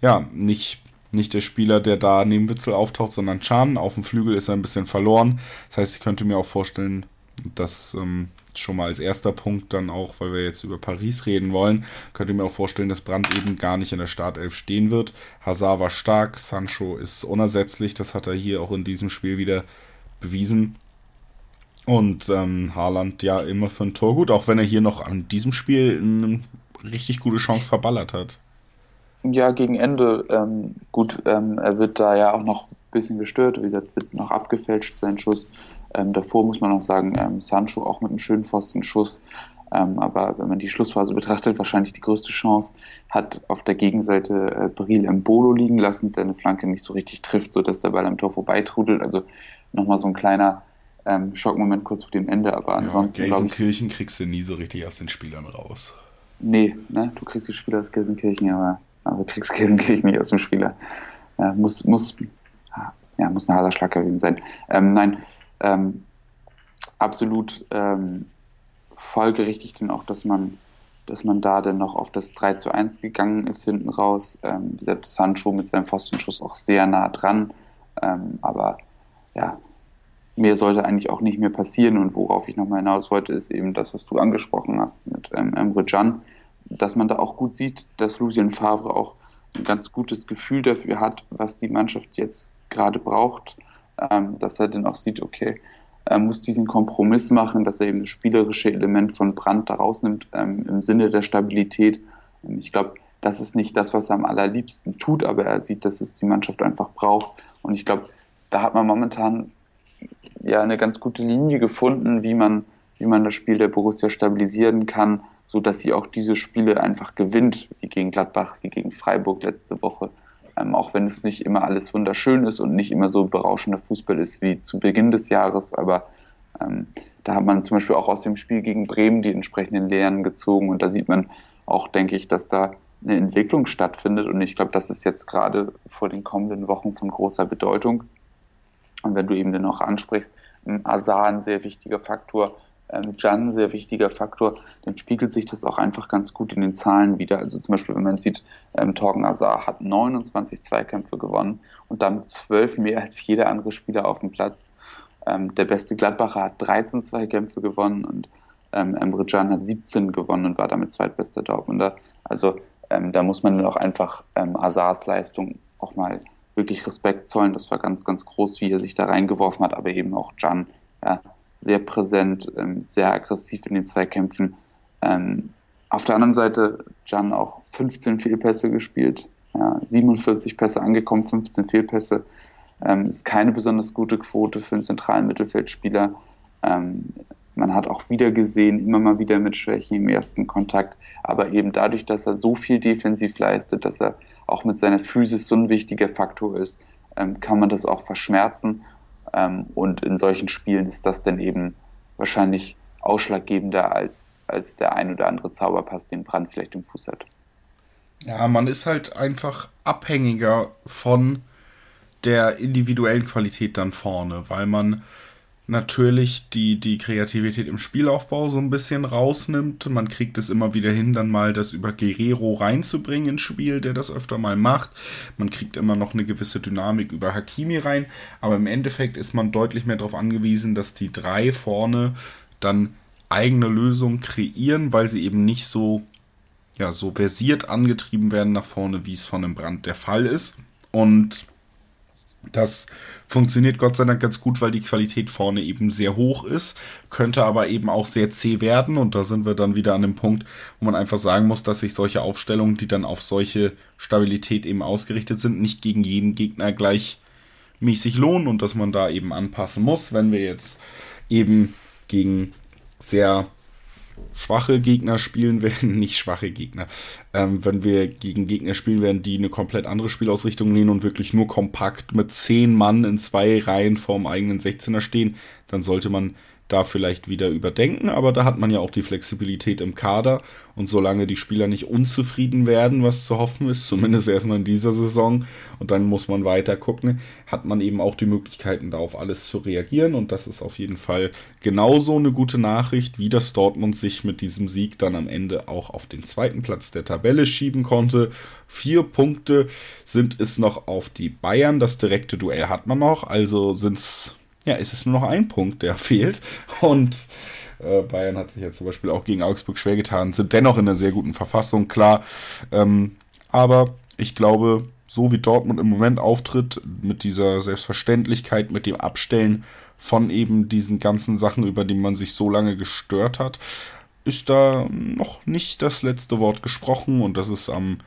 ja, nicht, nicht der Spieler, der da neben Witzel auftaucht, sondern Chan. Auf dem Flügel ist er ein bisschen verloren. Das heißt, ich könnte mir auch vorstellen, dass ähm, schon mal als erster Punkt dann auch, weil wir jetzt über Paris reden wollen, könnt ihr mir auch vorstellen, dass Brandt eben gar nicht in der Startelf stehen wird. Hazard war stark, Sancho ist unersetzlich, das hat er hier auch in diesem Spiel wieder bewiesen. Und ähm, Haaland ja immer für ein Tor gut, auch wenn er hier noch an diesem Spiel eine richtig gute Chance verballert hat. Ja, gegen Ende. Ähm, gut, ähm, er wird da ja auch noch ein bisschen gestört. Wie gesagt, wird noch abgefälscht, sein Schuss. Ähm, davor muss man auch sagen, ähm, Sancho auch mit einem schönen Pfostenschuss. Ähm, aber wenn man die Schlussphase betrachtet, wahrscheinlich die größte Chance, hat auf der Gegenseite äh, Bril im Bolo liegen lassen, der eine Flanke nicht so richtig trifft, sodass der Ball am Tor vorbeitrudelt. Also nochmal so ein kleiner ähm, Schockmoment kurz vor dem Ende. Aber ansonsten. Ja, Gelsenkirchen kriegst du nie so richtig aus den Spielern raus. Nee, ne? du kriegst die Spieler aus Gelsenkirchen, aber, aber kriegst Gelsenkirchen nicht aus dem Spieler. Ja, muss, muss, ja, muss ein harter Schlag gewesen sein. Ähm, nein, ähm, absolut ähm, folgerichtig denn auch, dass man, dass man da dann noch auf das 3 zu 1 gegangen ist hinten raus. Ähm, der Sancho mit seinem Pfostenschuss auch sehr nah dran. Ähm, aber ja, mehr sollte eigentlich auch nicht mehr passieren. Und worauf ich nochmal hinaus wollte, ist eben das, was du angesprochen hast mit ähm, Emre Can, dass man da auch gut sieht, dass Lucien Favre auch ein ganz gutes Gefühl dafür hat, was die Mannschaft jetzt gerade braucht ähm, dass er dann auch sieht, okay, er muss diesen Kompromiss machen, dass er eben das spielerische Element von Brand da rausnimmt ähm, im Sinne der Stabilität. Ich glaube, das ist nicht das, was er am allerliebsten tut, aber er sieht, dass es die Mannschaft einfach braucht. Und ich glaube, da hat man momentan ja eine ganz gute Linie gefunden, wie man, wie man das Spiel der Borussia stabilisieren kann, so dass sie auch diese Spiele einfach gewinnt, wie gegen Gladbach, wie gegen Freiburg letzte Woche. ähm, auch wenn es nicht immer alles wunderschön ist und nicht immer so berauschender Fußball ist wie zu Beginn des Jahres, aber ähm, da hat man zum Beispiel auch aus dem Spiel gegen Bremen die entsprechenden Lehren gezogen und da sieht man auch, denke ich, dass da eine Entwicklung stattfindet und ich glaube, das ist jetzt gerade vor den kommenden Wochen von großer Bedeutung. Und wenn du eben dann auch ansprichst, Azar ein sehr wichtiger Faktor, ähm, Jan sehr wichtiger Faktor, dann spiegelt sich das auch einfach ganz gut in den Zahlen wieder. Also zum Beispiel, wenn man sieht, ähm, Torgen Azar hat 29 Zweikämpfe gewonnen und damit zwölf mehr als jeder andere Spieler auf dem Platz. Ähm, der beste Gladbacher hat 13 Zweikämpfe gewonnen und ähm, Emre Can hat 17 gewonnen und war damit zweitbester Dortmunder. Also ähm, da muss man dann auch einfach ähm, Azars Leistung auch mal wirklich Respekt zollen. Das war ganz, ganz groß, wie er sich da reingeworfen hat, aber eben auch Can. Ja, sehr präsent, ähm, sehr aggressiv in den Zweikämpfen. Ähm, auf der anderen Seite Jan auch 15 Fehlpässe gespielt, ja, 47 Pässe angekommen, 15 Fehlpässe. Ähm, ist keine besonders gute Quote für einen zentralen Mittelfeldspieler. Ähm, man hat auch wieder gesehen, immer mal wieder mit Schwächen im ersten Kontakt, aber eben dadurch, dass er so viel defensiv leistet, dass er auch mit seiner Physis so ein wichtiger Faktor ist, ähm, kann man das auch verschmerzen und in solchen Spielen ist das dann eben wahrscheinlich ausschlaggebender als, als der ein oder andere Zauberpass, den Brand vielleicht im Fuß hat. Ja, man ist halt einfach abhängiger von der individuellen Qualität dann vorne, weil man natürlich die, die Kreativität im Spielaufbau so ein bisschen rausnimmt. Man kriegt es immer wieder hin, dann mal das über Guerrero reinzubringen ins Spiel, der das öfter mal macht. Man kriegt immer noch eine gewisse Dynamik über Hakimi rein, aber im Endeffekt ist man deutlich mehr darauf angewiesen, dass die drei vorne dann eigene Lösungen kreieren, weil sie eben nicht so, ja, so versiert angetrieben werden nach vorne, wie es von einem Brand der Fall ist. Und das funktioniert Gott sei Dank ganz gut, weil die Qualität vorne eben sehr hoch ist, könnte aber eben auch sehr zäh werden. Und da sind wir dann wieder an dem Punkt, wo man einfach sagen muss, dass sich solche Aufstellungen, die dann auf solche Stabilität eben ausgerichtet sind, nicht gegen jeden Gegner gleichmäßig lohnen und dass man da eben anpassen muss, wenn wir jetzt eben gegen sehr schwache Gegner spielen werden, nicht schwache Gegner, ähm, wenn wir gegen Gegner spielen werden, die eine komplett andere Spielausrichtung nehmen und wirklich nur kompakt mit zehn Mann in zwei Reihen vorm eigenen 16er stehen, dann sollte man da vielleicht wieder überdenken, aber da hat man ja auch die Flexibilität im Kader. Und solange die Spieler nicht unzufrieden werden, was zu hoffen ist, zumindest erstmal in dieser Saison und dann muss man weiter gucken, hat man eben auch die Möglichkeiten da auf alles zu reagieren. Und das ist auf jeden Fall genauso eine gute Nachricht, wie das Dortmund sich mit diesem Sieg dann am Ende auch auf den zweiten Platz der Tabelle schieben konnte. Vier Punkte sind es noch auf die Bayern, das direkte Duell hat man noch, also sind es ja, ist es nur noch ein Punkt, der fehlt. Und äh, Bayern hat sich ja zum Beispiel auch gegen Augsburg schwer getan, sind dennoch in einer sehr guten Verfassung, klar. Ähm, aber ich glaube, so wie Dortmund im Moment auftritt, mit dieser Selbstverständlichkeit, mit dem Abstellen von eben diesen ganzen Sachen, über die man sich so lange gestört hat, ist da noch nicht das letzte Wort gesprochen und das ist am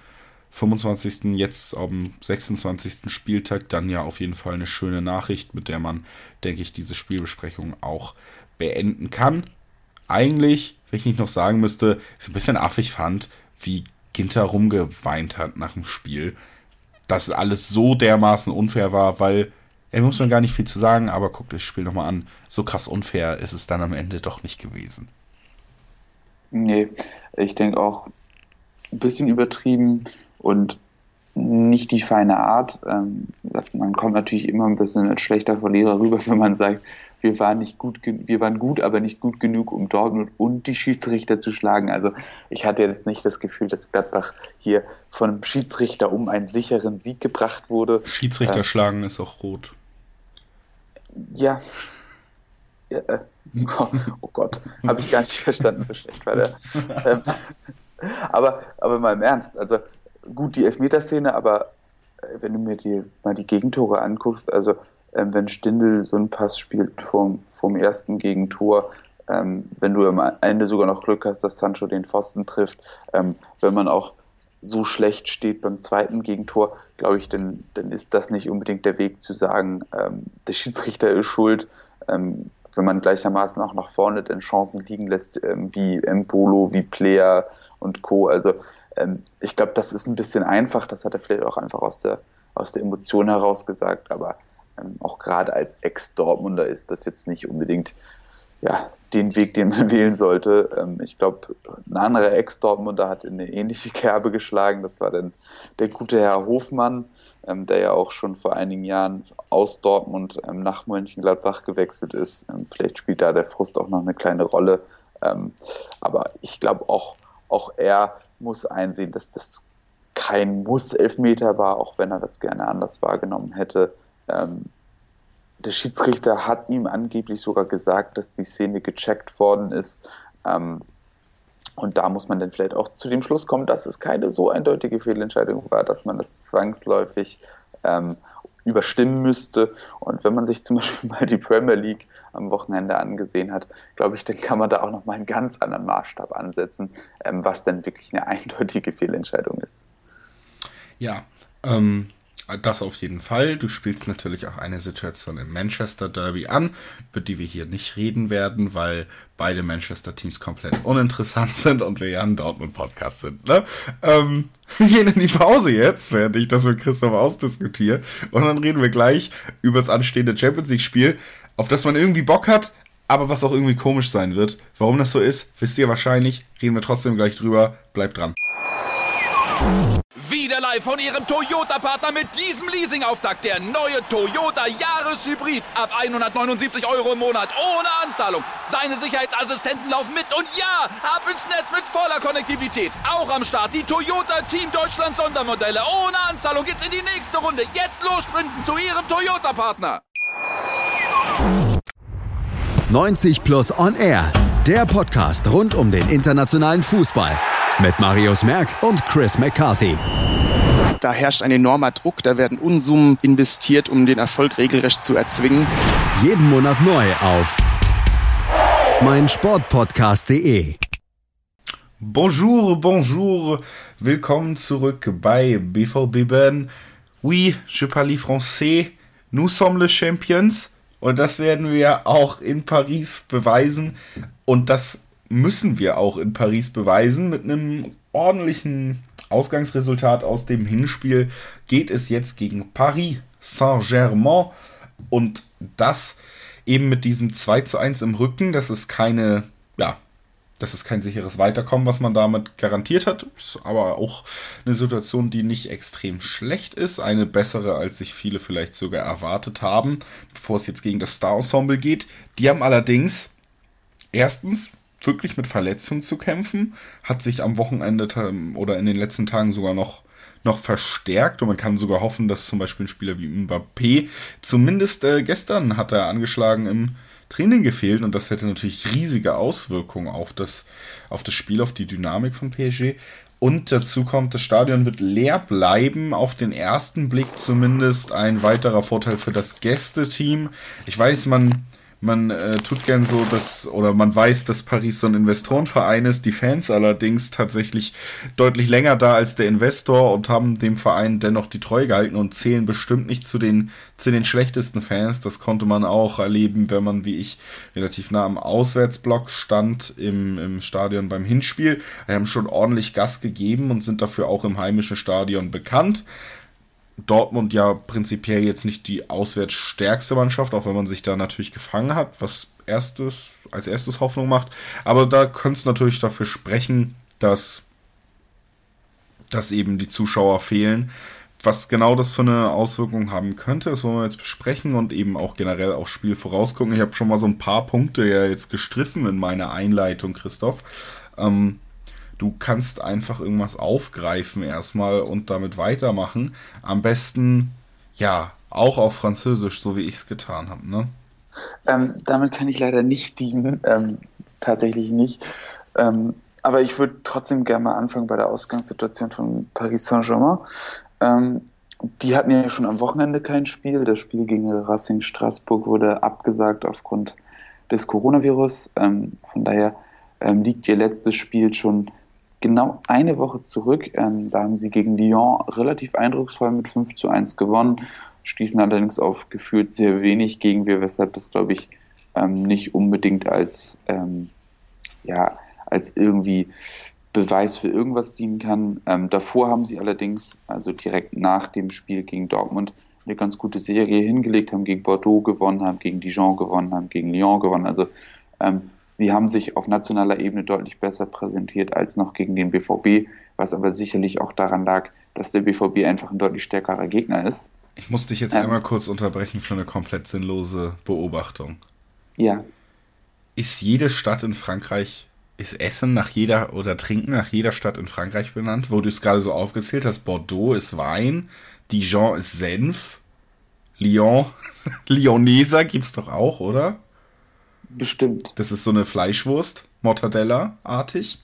25. jetzt am 26. Spieltag dann ja auf jeden Fall eine schöne Nachricht, mit der man, denke ich, diese Spielbesprechung auch beenden kann. Eigentlich, wenn ich nicht noch sagen müsste, ist ein bisschen affig fand, wie Ginter rumgeweint hat nach dem Spiel. Dass alles so dermaßen unfair war, weil er muss man gar nicht viel zu sagen, aber guckt das Spiel nochmal an. So krass unfair ist es dann am Ende doch nicht gewesen. Nee, ich denke auch ein bisschen übertrieben und nicht die feine Art. Ähm, man kommt natürlich immer ein bisschen als schlechter Verlierer rüber, wenn man sagt, wir waren nicht gut, wir waren gut, aber nicht gut genug, um Dortmund und die Schiedsrichter zu schlagen. Also ich hatte jetzt nicht das Gefühl, dass Gladbach hier von einem Schiedsrichter um einen sicheren Sieg gebracht wurde. Schiedsrichter äh, schlagen ist auch rot. Ja. ja äh, oh, oh Gott, habe ich gar nicht verstanden, so schlecht war der. Ähm, aber, aber mal im Ernst, also gut die Elfmeterszene, aber äh, wenn du mir die, mal die Gegentore anguckst, also ähm, wenn Stindel so einen Pass spielt vom, vom ersten Gegentor, ähm, wenn du am Ende sogar noch Glück hast, dass Sancho den Pfosten trifft, ähm, wenn man auch so schlecht steht beim zweiten Gegentor, glaube ich, dann, dann ist das nicht unbedingt der Weg zu sagen, ähm, der Schiedsrichter ist schuld, ähm, wenn man gleichermaßen auch nach vorne den Chancen liegen lässt, ähm, wie Mbolo, wie Player und Co. Also ähm, ich glaube, das ist ein bisschen einfach. Das hat er vielleicht auch einfach aus der aus der Emotion heraus gesagt, aber ähm, auch gerade als Ex-Dortmunder ist das jetzt nicht unbedingt ja, den Weg, den man wählen sollte. Ähm, ich glaube, ein anderer Ex-Dortmunder hat in eine ähnliche Kerbe geschlagen. Das war dann der gute Herr Hofmann, ähm, der ja auch schon vor einigen Jahren aus Dortmund ähm, nach Mönchengladbach gewechselt ist. Vielleicht spielt da der Frust auch noch eine kleine Rolle. Aber ich glaube, auch, auch er muss einsehen, dass das kein Muss-Elfmeter war, auch wenn er das gerne anders wahrgenommen hätte. Der Schiedsrichter hat ihm angeblich sogar gesagt, dass die Szene gecheckt worden ist. Ähm, und da muss man dann vielleicht auch zu dem Schluss kommen, dass es keine so eindeutige Fehlentscheidung war, dass man das zwangsläufig ähm, überstimmen müsste. Und wenn man sich zum Beispiel mal die Premier League am Wochenende angesehen hat, glaube ich, dann kann man da auch noch mal einen ganz anderen Maßstab ansetzen, ähm, was denn wirklich eine eindeutige Fehlentscheidung ist. Ja, ähm, das auf jeden Fall. Du spielst natürlich auch eine Situation im Manchester Derby an, über die wir hier nicht reden werden, weil beide Manchester-Teams komplett uninteressant sind und wir ja ein Dortmund-Podcast sind. Ne? Ähm, wir gehen in die Pause jetzt, während ich das mit Christoph ausdiskutiere. Und dann reden wir gleich über das anstehende Champions League-Spiel, auf das man irgendwie Bock hat, aber was auch irgendwie komisch sein wird. Warum das so ist, wisst ihr wahrscheinlich. Reden wir trotzdem gleich drüber. Bleibt dran. Wieder live von Ihrem Toyota-Partner mit diesem Leasing-Auftakt. Der neue Toyota Jahreshybrid. Ab 179 Euro im Monat. Ohne Anzahlung. Seine Sicherheitsassistenten laufen mit. Und ja, ab ins Netz mit voller Konnektivität. Auch am Start die Toyota Team Deutschland Sondermodelle. Ohne Anzahlung geht's in die nächste Runde. Jetzt los sprinten zu Ihrem Toyota-Partner. 90 Plus On Air. Der Podcast rund um den internationalen Fußball. Mit Marius Merck und Chris McCarthy. Da herrscht ein enormer Druck, da werden Unsummen investiert, um den Erfolg regelrecht zu erzwingen. Jeden Monat neu auf meinsportpodcast.de. Bonjour, bonjour. Willkommen zurück bei BVB Bern. Oui, je parle français. Nous sommes les champions. Und das werden wir auch in Paris beweisen. Und das müssen wir auch in Paris beweisen. Mit einem ordentlichen Ausgangsresultat aus dem Hinspiel geht es jetzt gegen Paris Saint-Germain. Und das eben mit diesem 2 zu 1 im Rücken. Das ist keine, ja, das ist kein sicheres Weiterkommen, was man damit garantiert hat. Ist aber auch eine Situation, die nicht extrem schlecht ist. Eine bessere, als sich viele vielleicht sogar erwartet haben, bevor es jetzt gegen das Star-Ensemble geht. Die haben allerdings erstens wirklich mit Verletzungen zu kämpfen, hat sich am Wochenende oder in den letzten Tagen sogar noch, noch verstärkt und man kann sogar hoffen, dass zum Beispiel ein Spieler wie Mbappé, zumindest äh, gestern hat er angeschlagen im Training gefehlt und das hätte natürlich riesige Auswirkungen auf das, auf das Spiel, auf die Dynamik von PSG. Und dazu kommt, das Stadion wird leer bleiben, auf den ersten Blick zumindest ein weiterer Vorteil für das Gästeteam. Ich weiß, man man äh, tut gern so, dass, oder man weiß, dass Paris so ein Investorenverein ist, die Fans allerdings tatsächlich deutlich länger da als der Investor und haben dem Verein dennoch die Treue gehalten und zählen bestimmt nicht zu den, zu den schlechtesten Fans. Das konnte man auch erleben, wenn man, wie ich, relativ nah am Auswärtsblock stand im, im Stadion beim Hinspiel. Wir haben schon ordentlich Gas gegeben und sind dafür auch im heimischen Stadion bekannt. Dortmund ja prinzipiell jetzt nicht die auswärts stärkste Mannschaft, auch wenn man sich da natürlich gefangen hat, was erstes, als erstes Hoffnung macht. Aber da könnte es natürlich dafür sprechen, dass, dass eben die Zuschauer fehlen. Was genau das für eine Auswirkung haben könnte, das wollen wir jetzt besprechen und eben auch generell aufs Spiel vorausgucken. Ich habe schon mal so ein paar Punkte ja jetzt gestriffen in meiner Einleitung, Christoph. Ähm, Du kannst einfach irgendwas aufgreifen erstmal und damit weitermachen. Am besten, ja, auch auf Französisch, so wie ich es getan habe, ne? Ähm, damit kann ich leider nicht dienen, ähm, tatsächlich nicht. Ähm, aber ich würde trotzdem gerne mal anfangen bei der Ausgangssituation von Paris Saint-Germain. Ähm, die hatten ja schon am Wochenende kein Spiel. Das Spiel gegen Racing Straßburg wurde abgesagt aufgrund des Coronavirus. Ähm, von daher ähm, liegt ihr letztes Spiel schon genau eine Woche zurück. Ähm, da haben sie gegen Lyon relativ eindrucksvoll mit 5 zu 1 gewonnen, stießen allerdings auf gefühlt sehr wenig gegen wir, weshalb das, glaube ich, ähm, nicht unbedingt als, ähm, ja, als irgendwie Beweis für irgendwas dienen kann. Ähm, davor haben sie allerdings, also direkt nach dem Spiel gegen Dortmund, eine ganz gute Serie hingelegt, haben gegen Bordeaux gewonnen, haben gegen Dijon gewonnen, haben gegen Lyon gewonnen. Also ähm, sie haben sich auf nationaler Ebene deutlich besser präsentiert als noch gegen den BVB, was aber sicherlich auch daran lag, dass der BVB einfach ein deutlich stärkerer Gegner ist. Ich muss dich jetzt ähm, einmal kurz unterbrechen für eine komplett sinnlose Beobachtung. Ja. Ist jede Stadt in Frankreich ist Essen nach jeder oder Trinken nach jeder Stadt in Frankreich benannt, wo du es gerade so aufgezählt hast. Bordeaux ist Wein, Dijon ist Senf, Lyon, Lyonneser es doch auch, oder? Bestimmt. Das ist so eine Fleischwurst, Mortadella-artig.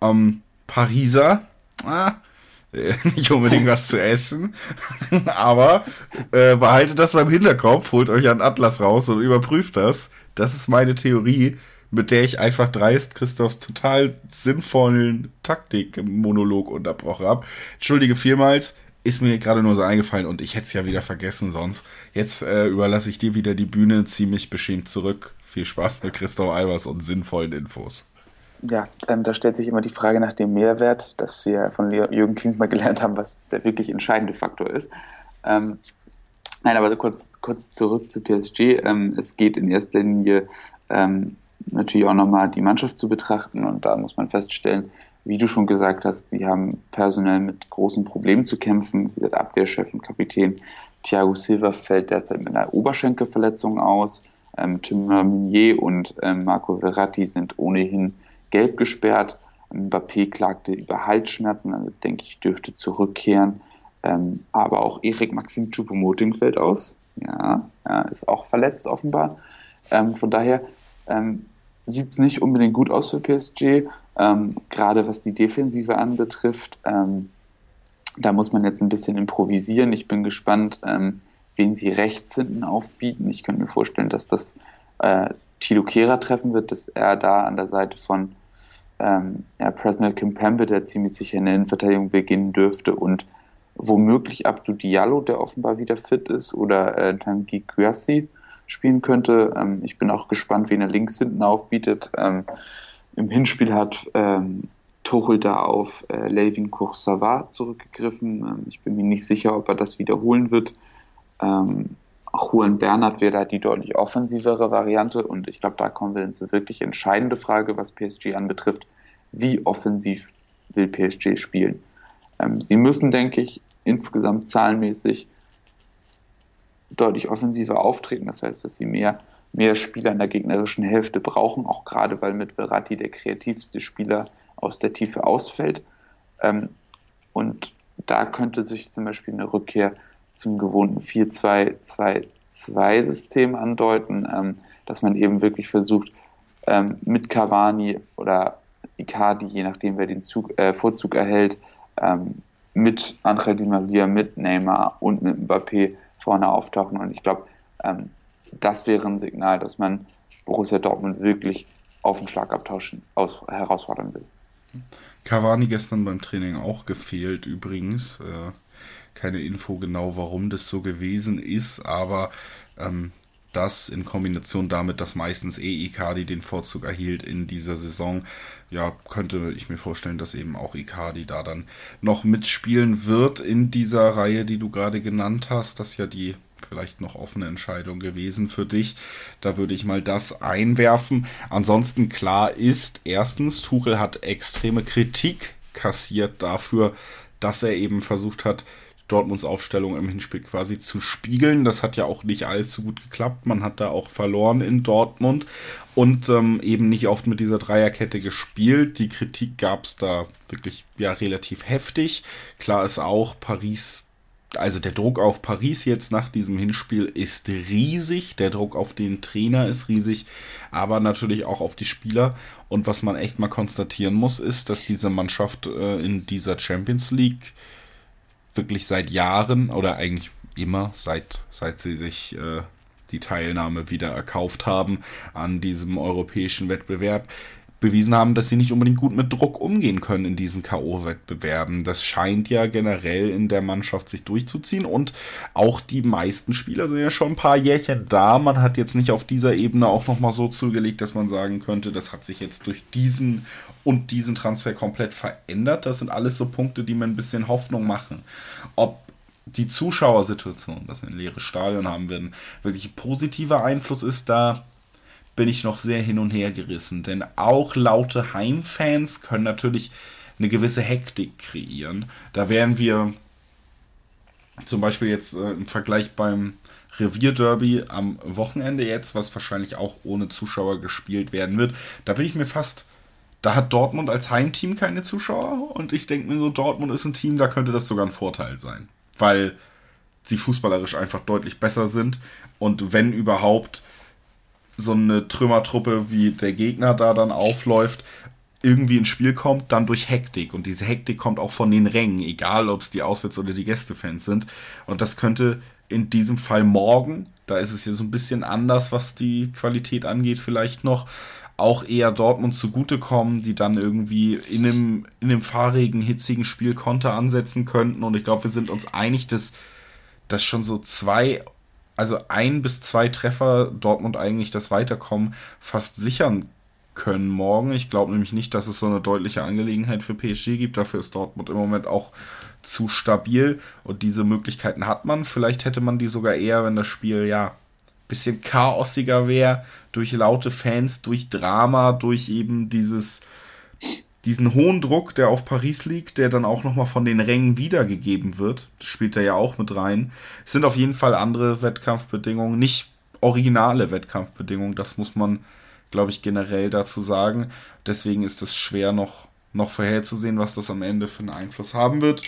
Ähm, Pariser, ah, nicht unbedingt was zu essen, aber äh, behaltet das beim Hinterkopf, holt euch einen Atlas raus und überprüft das. Das ist meine Theorie mit der ich einfach dreist Christophs total sinnvollen Taktik-Monolog unterbrochen habe. Entschuldige vielmals, ist mir gerade nur so eingefallen und ich hätte es ja wieder vergessen sonst. Jetzt äh, überlasse ich dir wieder die Bühne, ziehe mich beschämt zurück. Viel Spaß mit Christoph Albers und sinnvollen Infos. Ja, ähm, da stellt sich immer die Frage nach dem Mehrwert, dass wir von Jürgen Klinsmann gelernt haben, was der wirklich entscheidende Faktor ist. Ähm, nein, aber kurz, kurz zurück zu PSG. Ähm, es geht in erster Linie ähm, natürlich auch nochmal die Mannschaft zu betrachten und da muss man feststellen, wie du schon gesagt hast, sie haben personell mit großen Problemen zu kämpfen. Wie der Abwehrchef und Kapitän Thiago Silva fällt derzeit mit einer Oberschenkelverletzung aus. Ähm, Tim Meunier und ähm, Marco Verratti sind ohnehin gelb gesperrt. Mbappé klagte über Halsschmerzen, also denke ich, dürfte zurückkehren. Ähm, aber auch Erik Maxim Choupo-Moting fällt aus. Ja, ja, ist auch verletzt offenbar. Ähm, von daher ähm, sieht es nicht unbedingt gut aus für PSG, ähm, gerade was die Defensive anbetrifft. Ähm, da muss man jetzt ein bisschen improvisieren. Ich bin gespannt, ähm, wen sie rechts hinten aufbieten. Ich könnte mir vorstellen, dass das äh, Tilo Kehrer treffen wird, dass er da an der Seite von ähm, ja, Presnel Kimpembe, der ziemlich sicher in der Innenverteidigung beginnen dürfte und womöglich Abdou Diallo, der offenbar wieder fit ist, oder äh, Tanguy Kouassi spielen könnte. Ähm, ich bin auch gespannt, wen er links hinten aufbietet. Ähm, Im Hinspiel hat ähm, Tuchel da auf äh, Levin Kursawa zurückgegriffen. Ähm, ich bin mir nicht sicher, ob er das wiederholen wird. Ähm, Juan Bernhard wäre da die deutlich offensivere Variante und ich glaube, da kommen wir in eine wirklich entscheidende Frage, was PSG anbetrifft. Wie offensiv will PSG spielen? Ähm, sie müssen, denke ich, insgesamt zahlenmäßig deutlich offensiver auftreten. Das heißt, dass sie mehr, mehr Spieler in der gegnerischen Hälfte brauchen, auch gerade weil mit Verratti der kreativste Spieler aus der Tiefe ausfällt. Ähm, und da könnte sich zum Beispiel eine Rückkehr zum gewohnten 4-2-2-2-System andeuten, ähm, dass man eben wirklich versucht, ähm, mit Cavani oder Icardi, je nachdem wer den Zug, äh, Vorzug erhält, ähm, mit Angel Di Maria, mit Neymar und mit Mbappé vorne auftauchen. Und ich glaube, ähm, das wäre ein Signal, dass man Borussia Dortmund wirklich auf den Schlagabtausch aus, herausfordern will. Cavani gestern beim Training auch gefehlt übrigens. Äh, keine Info genau, warum das so gewesen ist, aber ähm, das in Kombination damit, dass meistens eh Icardi den Vorzug erhielt in dieser Saison, ja, könnte ich mir vorstellen, dass eben auch Icardi da dann noch mitspielen wird in dieser Reihe, die du gerade genannt hast. Das ist ja die vielleicht noch offene Entscheidung gewesen für dich. Da würde ich mal das einwerfen. Ansonsten klar ist, erstens, Tuchel hat extreme Kritik kassiert dafür, dass er eben versucht hat, Dortmunds Aufstellung im Hinspiel quasi zu spiegeln. Das hat ja auch nicht allzu gut geklappt. Man hat da auch verloren in Dortmund und ähm, eben nicht oft mit dieser Dreierkette gespielt. Die Kritik gab es da wirklich ja relativ heftig. Klar ist auch, Paris also der Druck auf Paris jetzt nach diesem Hinspiel ist riesig, der Druck auf den Trainer ist riesig, aber natürlich auch auf die Spieler. Und was man echt mal konstatieren muss, ist, dass diese Mannschaft äh, in dieser Champions League wirklich seit Jahren oder eigentlich immer, seit, seit sie sich äh, die Teilnahme wieder erkauft haben an diesem europäischen Wettbewerb, bewiesen haben, dass sie nicht unbedingt gut mit Druck umgehen können in diesen K.O.-Wettbewerben. Das scheint ja generell in der Mannschaft sich durchzuziehen und auch die meisten Spieler sind ja schon ein paar Jährchen da. Man hat jetzt nicht auf dieser Ebene auch nochmal so zugelegt, dass man sagen könnte, das hat sich jetzt durch diesen und diesen Transfer komplett verändert. Das sind alles so Punkte, die mir ein bisschen Hoffnung machen. Ob die Zuschauersituation, dass wir ein leeres Stadion haben werden, wirklich positiver Einfluss ist, da bin ich noch sehr hin und her gerissen. Denn auch laute Heimfans können natürlich eine gewisse Hektik kreieren. Da wären wir zum Beispiel jetzt äh, im Vergleich beim Revierderby am Wochenende jetzt, was wahrscheinlich auch ohne Zuschauer gespielt werden wird. Da bin ich mir fast, da hat Dortmund als Heimteam keine Zuschauer und ich denke mir so, Dortmund ist ein Team, da könnte das sogar ein Vorteil sein, weil sie fußballerisch einfach deutlich besser sind und wenn überhaupt so eine Trümmertruppe wie der Gegner da dann aufläuft, irgendwie ins Spiel kommt, dann durch Hektik. Und diese Hektik kommt auch von den Rängen, egal ob es die Auswärts- oder die Gästefans sind. Und das könnte in diesem Fall morgen, da ist es ja so ein bisschen anders, was die Qualität angeht, vielleicht noch, auch eher Dortmund zugutekommen, die dann irgendwie in einem, in einem fahrrigen, hitzigen Spiel Konter ansetzen könnten. Und ich glaube, wir sind uns einig, dass, dass schon so zwei also ein bis zwei Treffer Dortmund eigentlich das Weiterkommen fast sichern können morgen. Ich glaube nämlich nicht, dass es so eine deutliche Angelegenheit für PSG gibt. Dafür ist Dortmund im Moment auch zu stabil und diese Möglichkeiten hat man. Vielleicht hätte man die sogar eher, wenn das Spiel ja bisschen chaosiger wäre, durch laute Fans, durch Drama, durch eben dieses diesen hohen Druck, der auf Paris liegt, der dann auch nochmal von den Rängen wiedergegeben wird, spielt er ja auch mit rein, es sind auf jeden Fall andere Wettkampfbedingungen, nicht originale Wettkampfbedingungen, das muss man, glaube ich, generell dazu sagen. Deswegen ist es schwer noch, noch vorherzusehen, was das am Ende für einen Einfluss haben wird.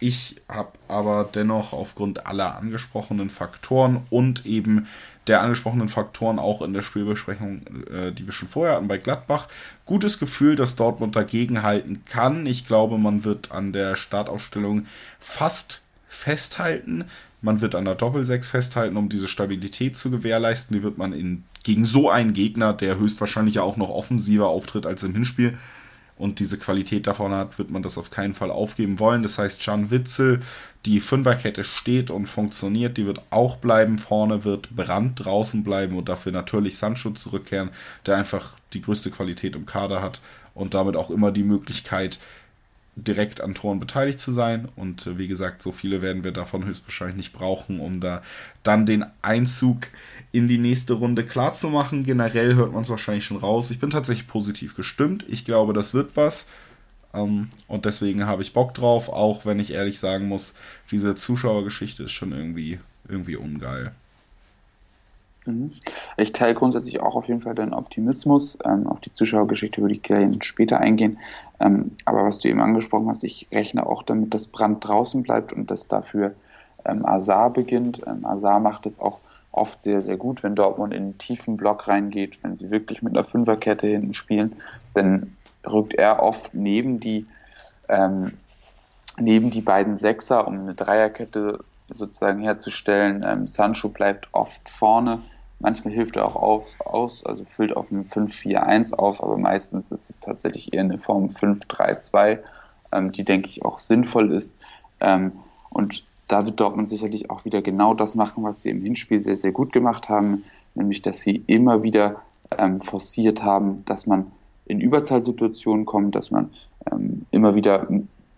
Ich habe aber dennoch aufgrund aller angesprochenen Faktoren und eben der angesprochenen Faktoren auch in der Spielbesprechung, äh, die wir schon vorher hatten bei Gladbach, gutes Gefühl, dass Dortmund dagegen halten kann. Ich glaube, man wird an der Startaufstellung fast festhalten. Man wird an der Doppelsechs festhalten, um diese Stabilität zu gewährleisten. Die wird man in, gegen so einen Gegner, der höchstwahrscheinlich auch noch offensiver auftritt als im Hinspiel, und diese Qualität davon hat, wird man das auf keinen Fall aufgeben wollen. Das heißt, Can Witzel, die Fünferkette steht und funktioniert, die wird auch bleiben. Vorne wird Brand draußen bleiben und dafür natürlich Sancho zurückkehren, der einfach die größte Qualität im Kader hat und damit auch immer die Möglichkeit, direkt an Toren beteiligt zu sein. Und äh, wie gesagt, so viele werden wir davon höchstwahrscheinlich nicht brauchen, um da dann den Einzug in die nächste Runde klar zu machen. Generell hört man es wahrscheinlich schon raus. Ich bin tatsächlich positiv gestimmt. Ich glaube, das wird was. Ähm, und deswegen habe ich Bock drauf, auch wenn ich ehrlich sagen muss, diese Zuschauergeschichte ist schon irgendwie, irgendwie ungeil. Mhm. Ich teile grundsätzlich auch auf jeden Fall deinen Optimismus. Ähm, auf die Zuschauergeschichte würde ich gerne später eingehen. Ähm, aber was du eben angesprochen hast, ich rechne auch damit, dass Brand draußen bleibt und dass dafür ähm, Azar beginnt. Ähm, Azar macht es auch oft sehr, sehr gut, wenn Dortmund in einen tiefen Block reingeht, wenn sie wirklich mit einer Fünferkette hinten spielen, dann rückt er oft neben die, ähm, neben die beiden Sechser, um eine Dreierkette sozusagen herzustellen. Ähm, Sancho bleibt oft vorne. Manchmal hilft er auch auf, aus, also füllt auf einem 5-4-1 auf, aber meistens ist es tatsächlich eher eine Form 5-3-2, ähm, die, denke ich, auch sinnvoll ist. Ähm, und da wird Dortmund sicherlich auch wieder genau das machen, was sie im Hinspiel sehr, sehr gut gemacht haben, nämlich dass sie immer wieder ähm, forciert haben, dass man in Überzahlsituationen kommt, dass man ähm, immer wieder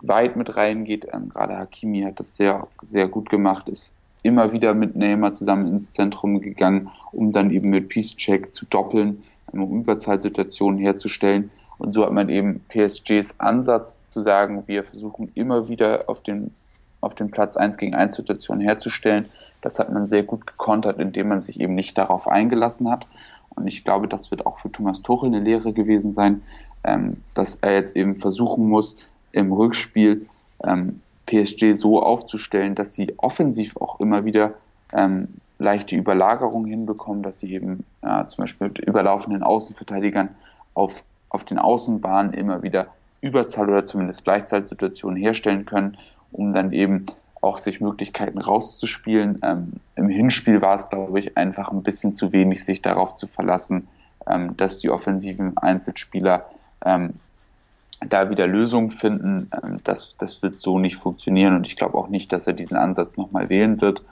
weit mit reingeht. Ähm, gerade Hakimi hat das sehr, sehr gut gemacht, ist immer wieder mit Neymar zusammen ins Zentrum gegangen, um dann eben mit Peace-Check zu doppeln, um Überzahlsituationen herzustellen. Und so hat man eben PSGs Ansatz zu sagen, wir versuchen immer wieder auf den, auf den Platz 1 gegen 1 Situationen herzustellen. Das hat man sehr gut gekontert, indem man sich eben nicht darauf eingelassen hat. Und ich glaube, das wird auch für Thomas Tuchel eine Lehre gewesen sein, ähm, dass er jetzt eben versuchen muss, im Rückspiel ähm, PSG so aufzustellen, dass sie offensiv auch immer wieder ähm, leichte Überlagerung hinbekommen, dass sie eben ja, zum Beispiel mit überlaufenden Außenverteidigern auf, auf den Außenbahnen immer wieder Überzahl oder zumindest Gleichzeitsituationen herstellen können, um dann eben auch sich Möglichkeiten rauszuspielen. Ähm, Im Hinspiel war es, glaube ich, einfach ein bisschen zu wenig, sich darauf zu verlassen, ähm, dass die offensiven Einzelspieler ähm, da wieder Lösungen finden, ähm, das, das wird so nicht funktionieren und ich glaube auch nicht, dass er diesen Ansatz nochmal wählen wird.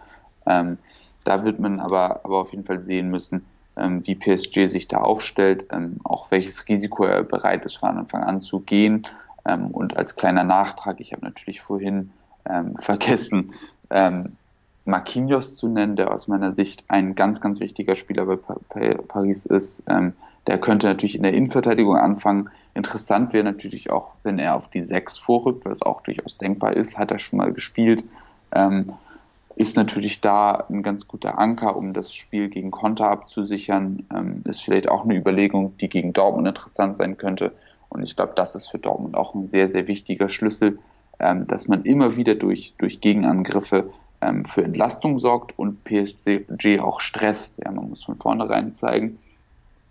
Ähm, da wird man aber, aber auf jeden Fall sehen müssen, ähm, wie PSG sich da aufstellt, auch welches Risiko er bereit ist, von Anfang an zu gehen. Und als kleiner Nachtrag, ich habe natürlich vorhin vergessen, Marquinhos zu nennen, der aus meiner Sicht ein ganz, ganz wichtiger Spieler bei Paris ist. der könnte natürlich in der Innenverteidigung anfangen Interessant wäre natürlich auch, wenn er auf die 6 vorrückt, was auch durchaus denkbar ist, hat er schon mal gespielt. Ähm, ist natürlich da ein ganz guter Anker, um das Spiel gegen Konter abzusichern. Ähm, ist vielleicht auch eine Überlegung, die gegen Dortmund interessant sein könnte. Und ich glaube, das ist für Dortmund auch ein sehr, sehr wichtiger Schlüssel, ähm, dass man immer wieder durch, durch Gegenangriffe ähm, für Entlastung sorgt und PSG auch stresst. Ja, man muss von vornherein zeigen,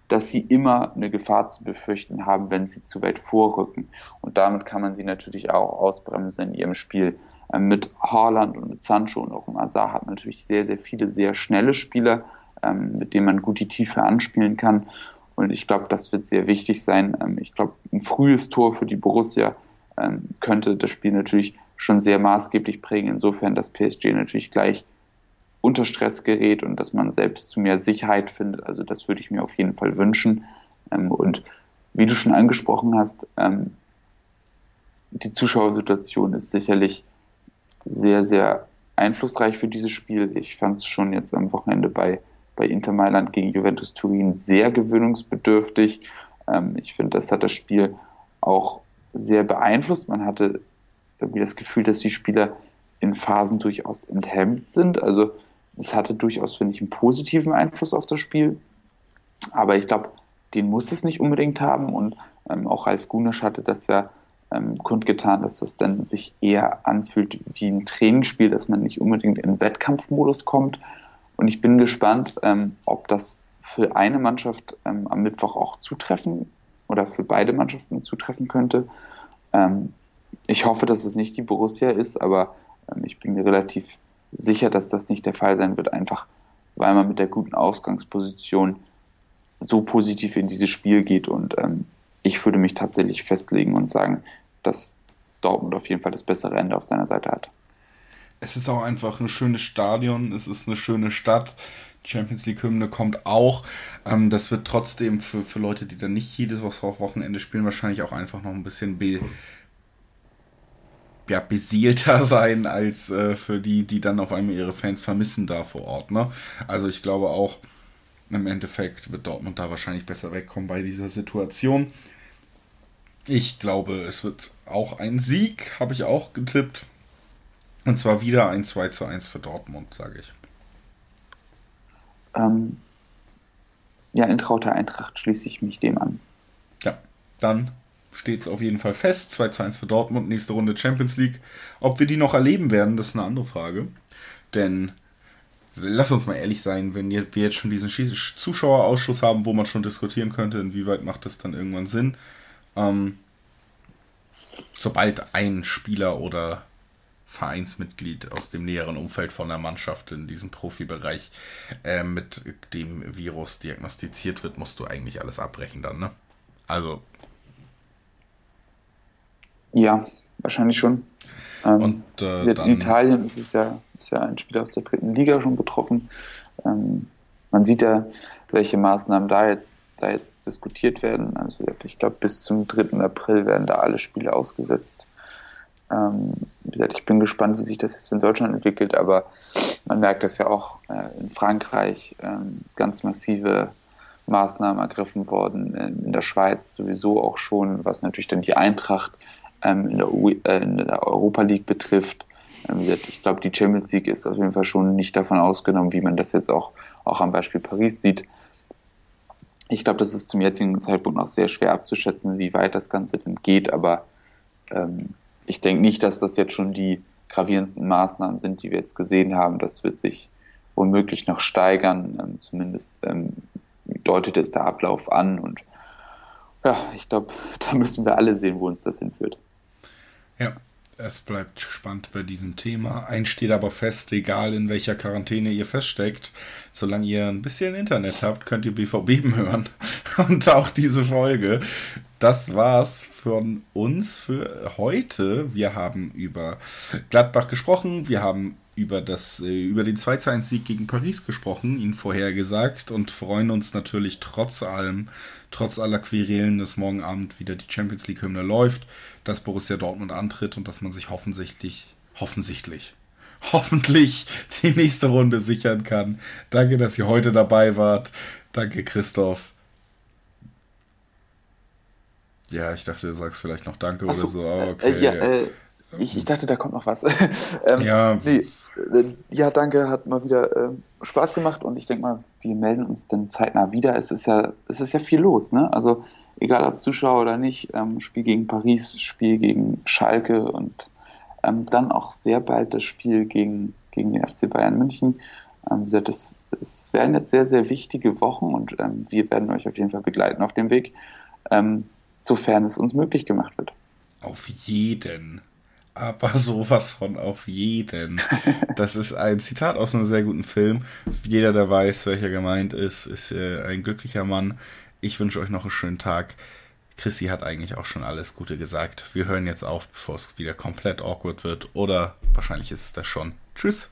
dass sie immer eine Gefahr zu befürchten haben, wenn sie zu weit vorrücken. Und damit kann man sie natürlich auch ausbremsen in ihrem Spiel. Ähm, mit Haaland und mit Sancho und auch im Azar hat natürlich sehr, sehr viele sehr schnelle Spieler, ähm, mit denen man gut die Tiefe anspielen kann. Und ich glaube, das wird sehr wichtig sein. Ähm, ich glaube, ein frühes Tor für die Borussia könnte das Spiel natürlich schon sehr maßgeblich prägen, insofern, dass PSG natürlich gleich unter Stress gerät und dass man selbst zu mehr Sicherheit findet. Also das würde ich mir auf jeden Fall wünschen. Ähm, und wie du schon angesprochen hast, ähm, die Zuschauersituation ist sicherlich sehr, sehr einflussreich für dieses Spiel. Ich fand es schon jetzt am Wochenende bei, bei Inter Mailand gegen Juventus Turin sehr gewöhnungsbedürftig. Ähm, ich finde, das hat das Spiel auch sehr beeinflusst. Man hatte irgendwie das Gefühl, dass die Spieler in Phasen durchaus enthemmt sind. Also das hatte durchaus, finde ich, einen positiven Einfluss auf das Spiel. Aber ich glaube, den muss es nicht unbedingt haben. Und ähm, auch Ralf Gunisch hatte das ja ähm, kundgetan, dass das dann sich eher anfühlt wie ein Trainingsspiel, dass man nicht unbedingt in Wettkampfmodus kommt. Und ich bin gespannt, ähm, ob das für eine Mannschaft ähm, am Mittwoch auch zutreffen oder für beide Mannschaften zutreffen könnte. Ähm, ich hoffe, dass es nicht die Borussia ist, aber ähm, ich bin mir relativ sicher, dass das nicht der Fall sein wird, einfach weil man mit der guten Ausgangsposition so positiv in dieses Spiel geht. Und ähm, ich würde mich tatsächlich festlegen und sagen, dass Dortmund auf jeden Fall das bessere Ende auf seiner Seite hat. Es ist auch einfach ein schönes Stadion, es ist eine schöne Stadt. Champions League Hymne kommt auch. Ähm, das wird trotzdem für, für Leute, die dann nicht jedes Wochenende spielen, wahrscheinlich auch einfach noch ein bisschen be ja, beseelter sein als äh, für die, die dann auf einmal ihre Fans vermissen da vor Ort. Ne? Also ich glaube auch, im Endeffekt wird Dortmund da wahrscheinlich besser wegkommen bei dieser Situation. Ich glaube, es wird auch ein Sieg, habe ich auch getippt. Und zwar wieder ein 2 zu 1 für Dortmund, sage ich. Ähm, ja, in trauter Eintracht schließe ich mich dem an. Ja, dann steht es auf jeden Fall fest. 2 zu 1 für Dortmund, nächste Runde Champions League. Ob wir die noch erleben werden, das ist eine andere Frage. Denn lass uns mal ehrlich sein, wenn wir jetzt schon diesen Zuschauerausschuss haben, wo man schon diskutieren könnte, inwieweit macht das dann irgendwann Sinn. Ähm, sobald ein Spieler oder Vereinsmitglied aus dem näheren Umfeld von der Mannschaft in diesem Profibereich äh, mit dem Virus diagnostiziert wird, musst du eigentlich alles abbrechen dann, ne? Also ja, wahrscheinlich schon. Ähm, und, äh, in Italien ist es ja, ist ja ein Spieler aus der dritten Liga schon betroffen. Ähm, man sieht ja, welche Maßnahmen da jetzt, da jetzt diskutiert werden. Also ich glaube, bis zum 3. April werden da alle Spiele ausgesetzt. Ähm, wie gesagt, ich bin gespannt, wie sich das jetzt in Deutschland entwickelt, aber man merkt das ja auch äh, in Frankreich ähm, ganz massive Maßnahmen ergriffen worden, in der Schweiz sowieso auch schon, was natürlich dann die Eintracht in, der äh, in, der Europa League betrifft. Ähm, ich glaube, die Champions League ist auf jeden Fall schon nicht davon ausgenommen, wie man das jetzt auch, auch am Beispiel Paris sieht. Ich glaube, das ist zum jetzigen Zeitpunkt noch sehr schwer abzuschätzen, wie weit das Ganze denn geht, aber ähm, ich denke nicht, dass das jetzt schon die gravierendsten Maßnahmen sind, die wir jetzt gesehen haben. Das wird sich womöglich noch steigern. Ähm, zumindest ähm, deutet es der Ablauf an und ja, ich glaube, da müssen wir alle sehen, wo uns das hinführt. Ja, es bleibt spannend bei diesem Thema. Eins steht aber fest, egal in welcher Quarantäne ihr feststeckt, solange ihr ein bisschen Internet habt, könnt ihr BVB hören. Und auch diese Folge. das war's von uns für heute. Wir haben über Gladbach gesprochen, wir haben über, das, äh, über den 2-1-Sieg gegen Paris gesprochen, ihn vorhergesagt und freuen uns natürlich trotz allem, trotz aller Querelen, dass morgen Abend wieder die Champions League-Hymne läuft, dass Borussia Dortmund antritt und dass man sich offensichtlich, offensichtlich, hoffentlich die nächste Runde sichern kann. Danke, dass ihr heute dabei wart. Danke, Christoph. Ja, ich dachte, du sagst vielleicht noch Danke so, oder so, aber okay. Äh, ja, äh, ich, ich, dachte, da kommt noch was. ähm, ja. Nee, äh, ja, danke, hat mal wieder äh, Spaß gemacht und ich denke mal, wir melden uns dann zeitnah wieder. Es ist ja, es ist ja viel los, ne? Also egal ob Zuschauer oder nicht, ähm, Spiel gegen Paris, Spiel gegen Schalke und ähm, dann auch sehr bald das Spiel gegen, gegen den FC Bayern München. Ähm, wie gesagt, es werden jetzt sehr, sehr wichtige Wochen und ähm, wir werden euch auf jeden Fall begleiten auf dem Weg. Ähm, sofern es uns möglich gemacht wird. Auf jeden. Aber sowas von auf jeden. Das ist ein Zitat aus einem sehr guten Film. Jeder, der weiß, welcher gemeint ist, ist äh, ein glücklicher Mann. Ich wünsche euch noch einen schönen Tag. Chrissy hat eigentlich auch schon alles Gute gesagt. Wir hören jetzt auf, bevor es wieder komplett awkward wird. Oder wahrscheinlich ist es das schon. Tschüss.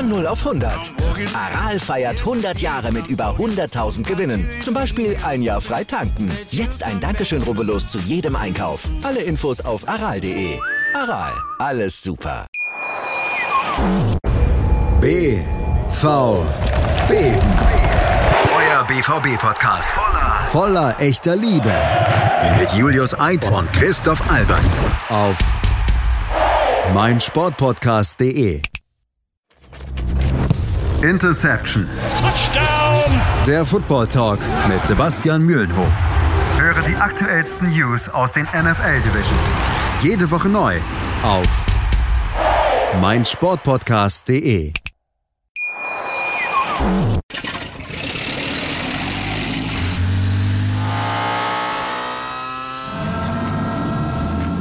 Von 0 auf 100. Aral feiert 100 Jahre mit über 100.000 Gewinnen. Zum Beispiel ein Jahr frei tanken. Jetzt ein Dankeschön, rubbellos zu jedem Einkauf. Alle Infos auf aral.de. Aral, alles super. B, V, B. Euer BVB-Podcast. Voller, voller echter Liebe. Mit Julius Eid und Christoph Albers. Auf meinsportpodcast.de. Interception. Touchdown. Der Football Talk mit Sebastian Mühlenhof. Höre die aktuellsten News aus den NFL Divisions. Jede Woche neu auf meinsportpodcast.de.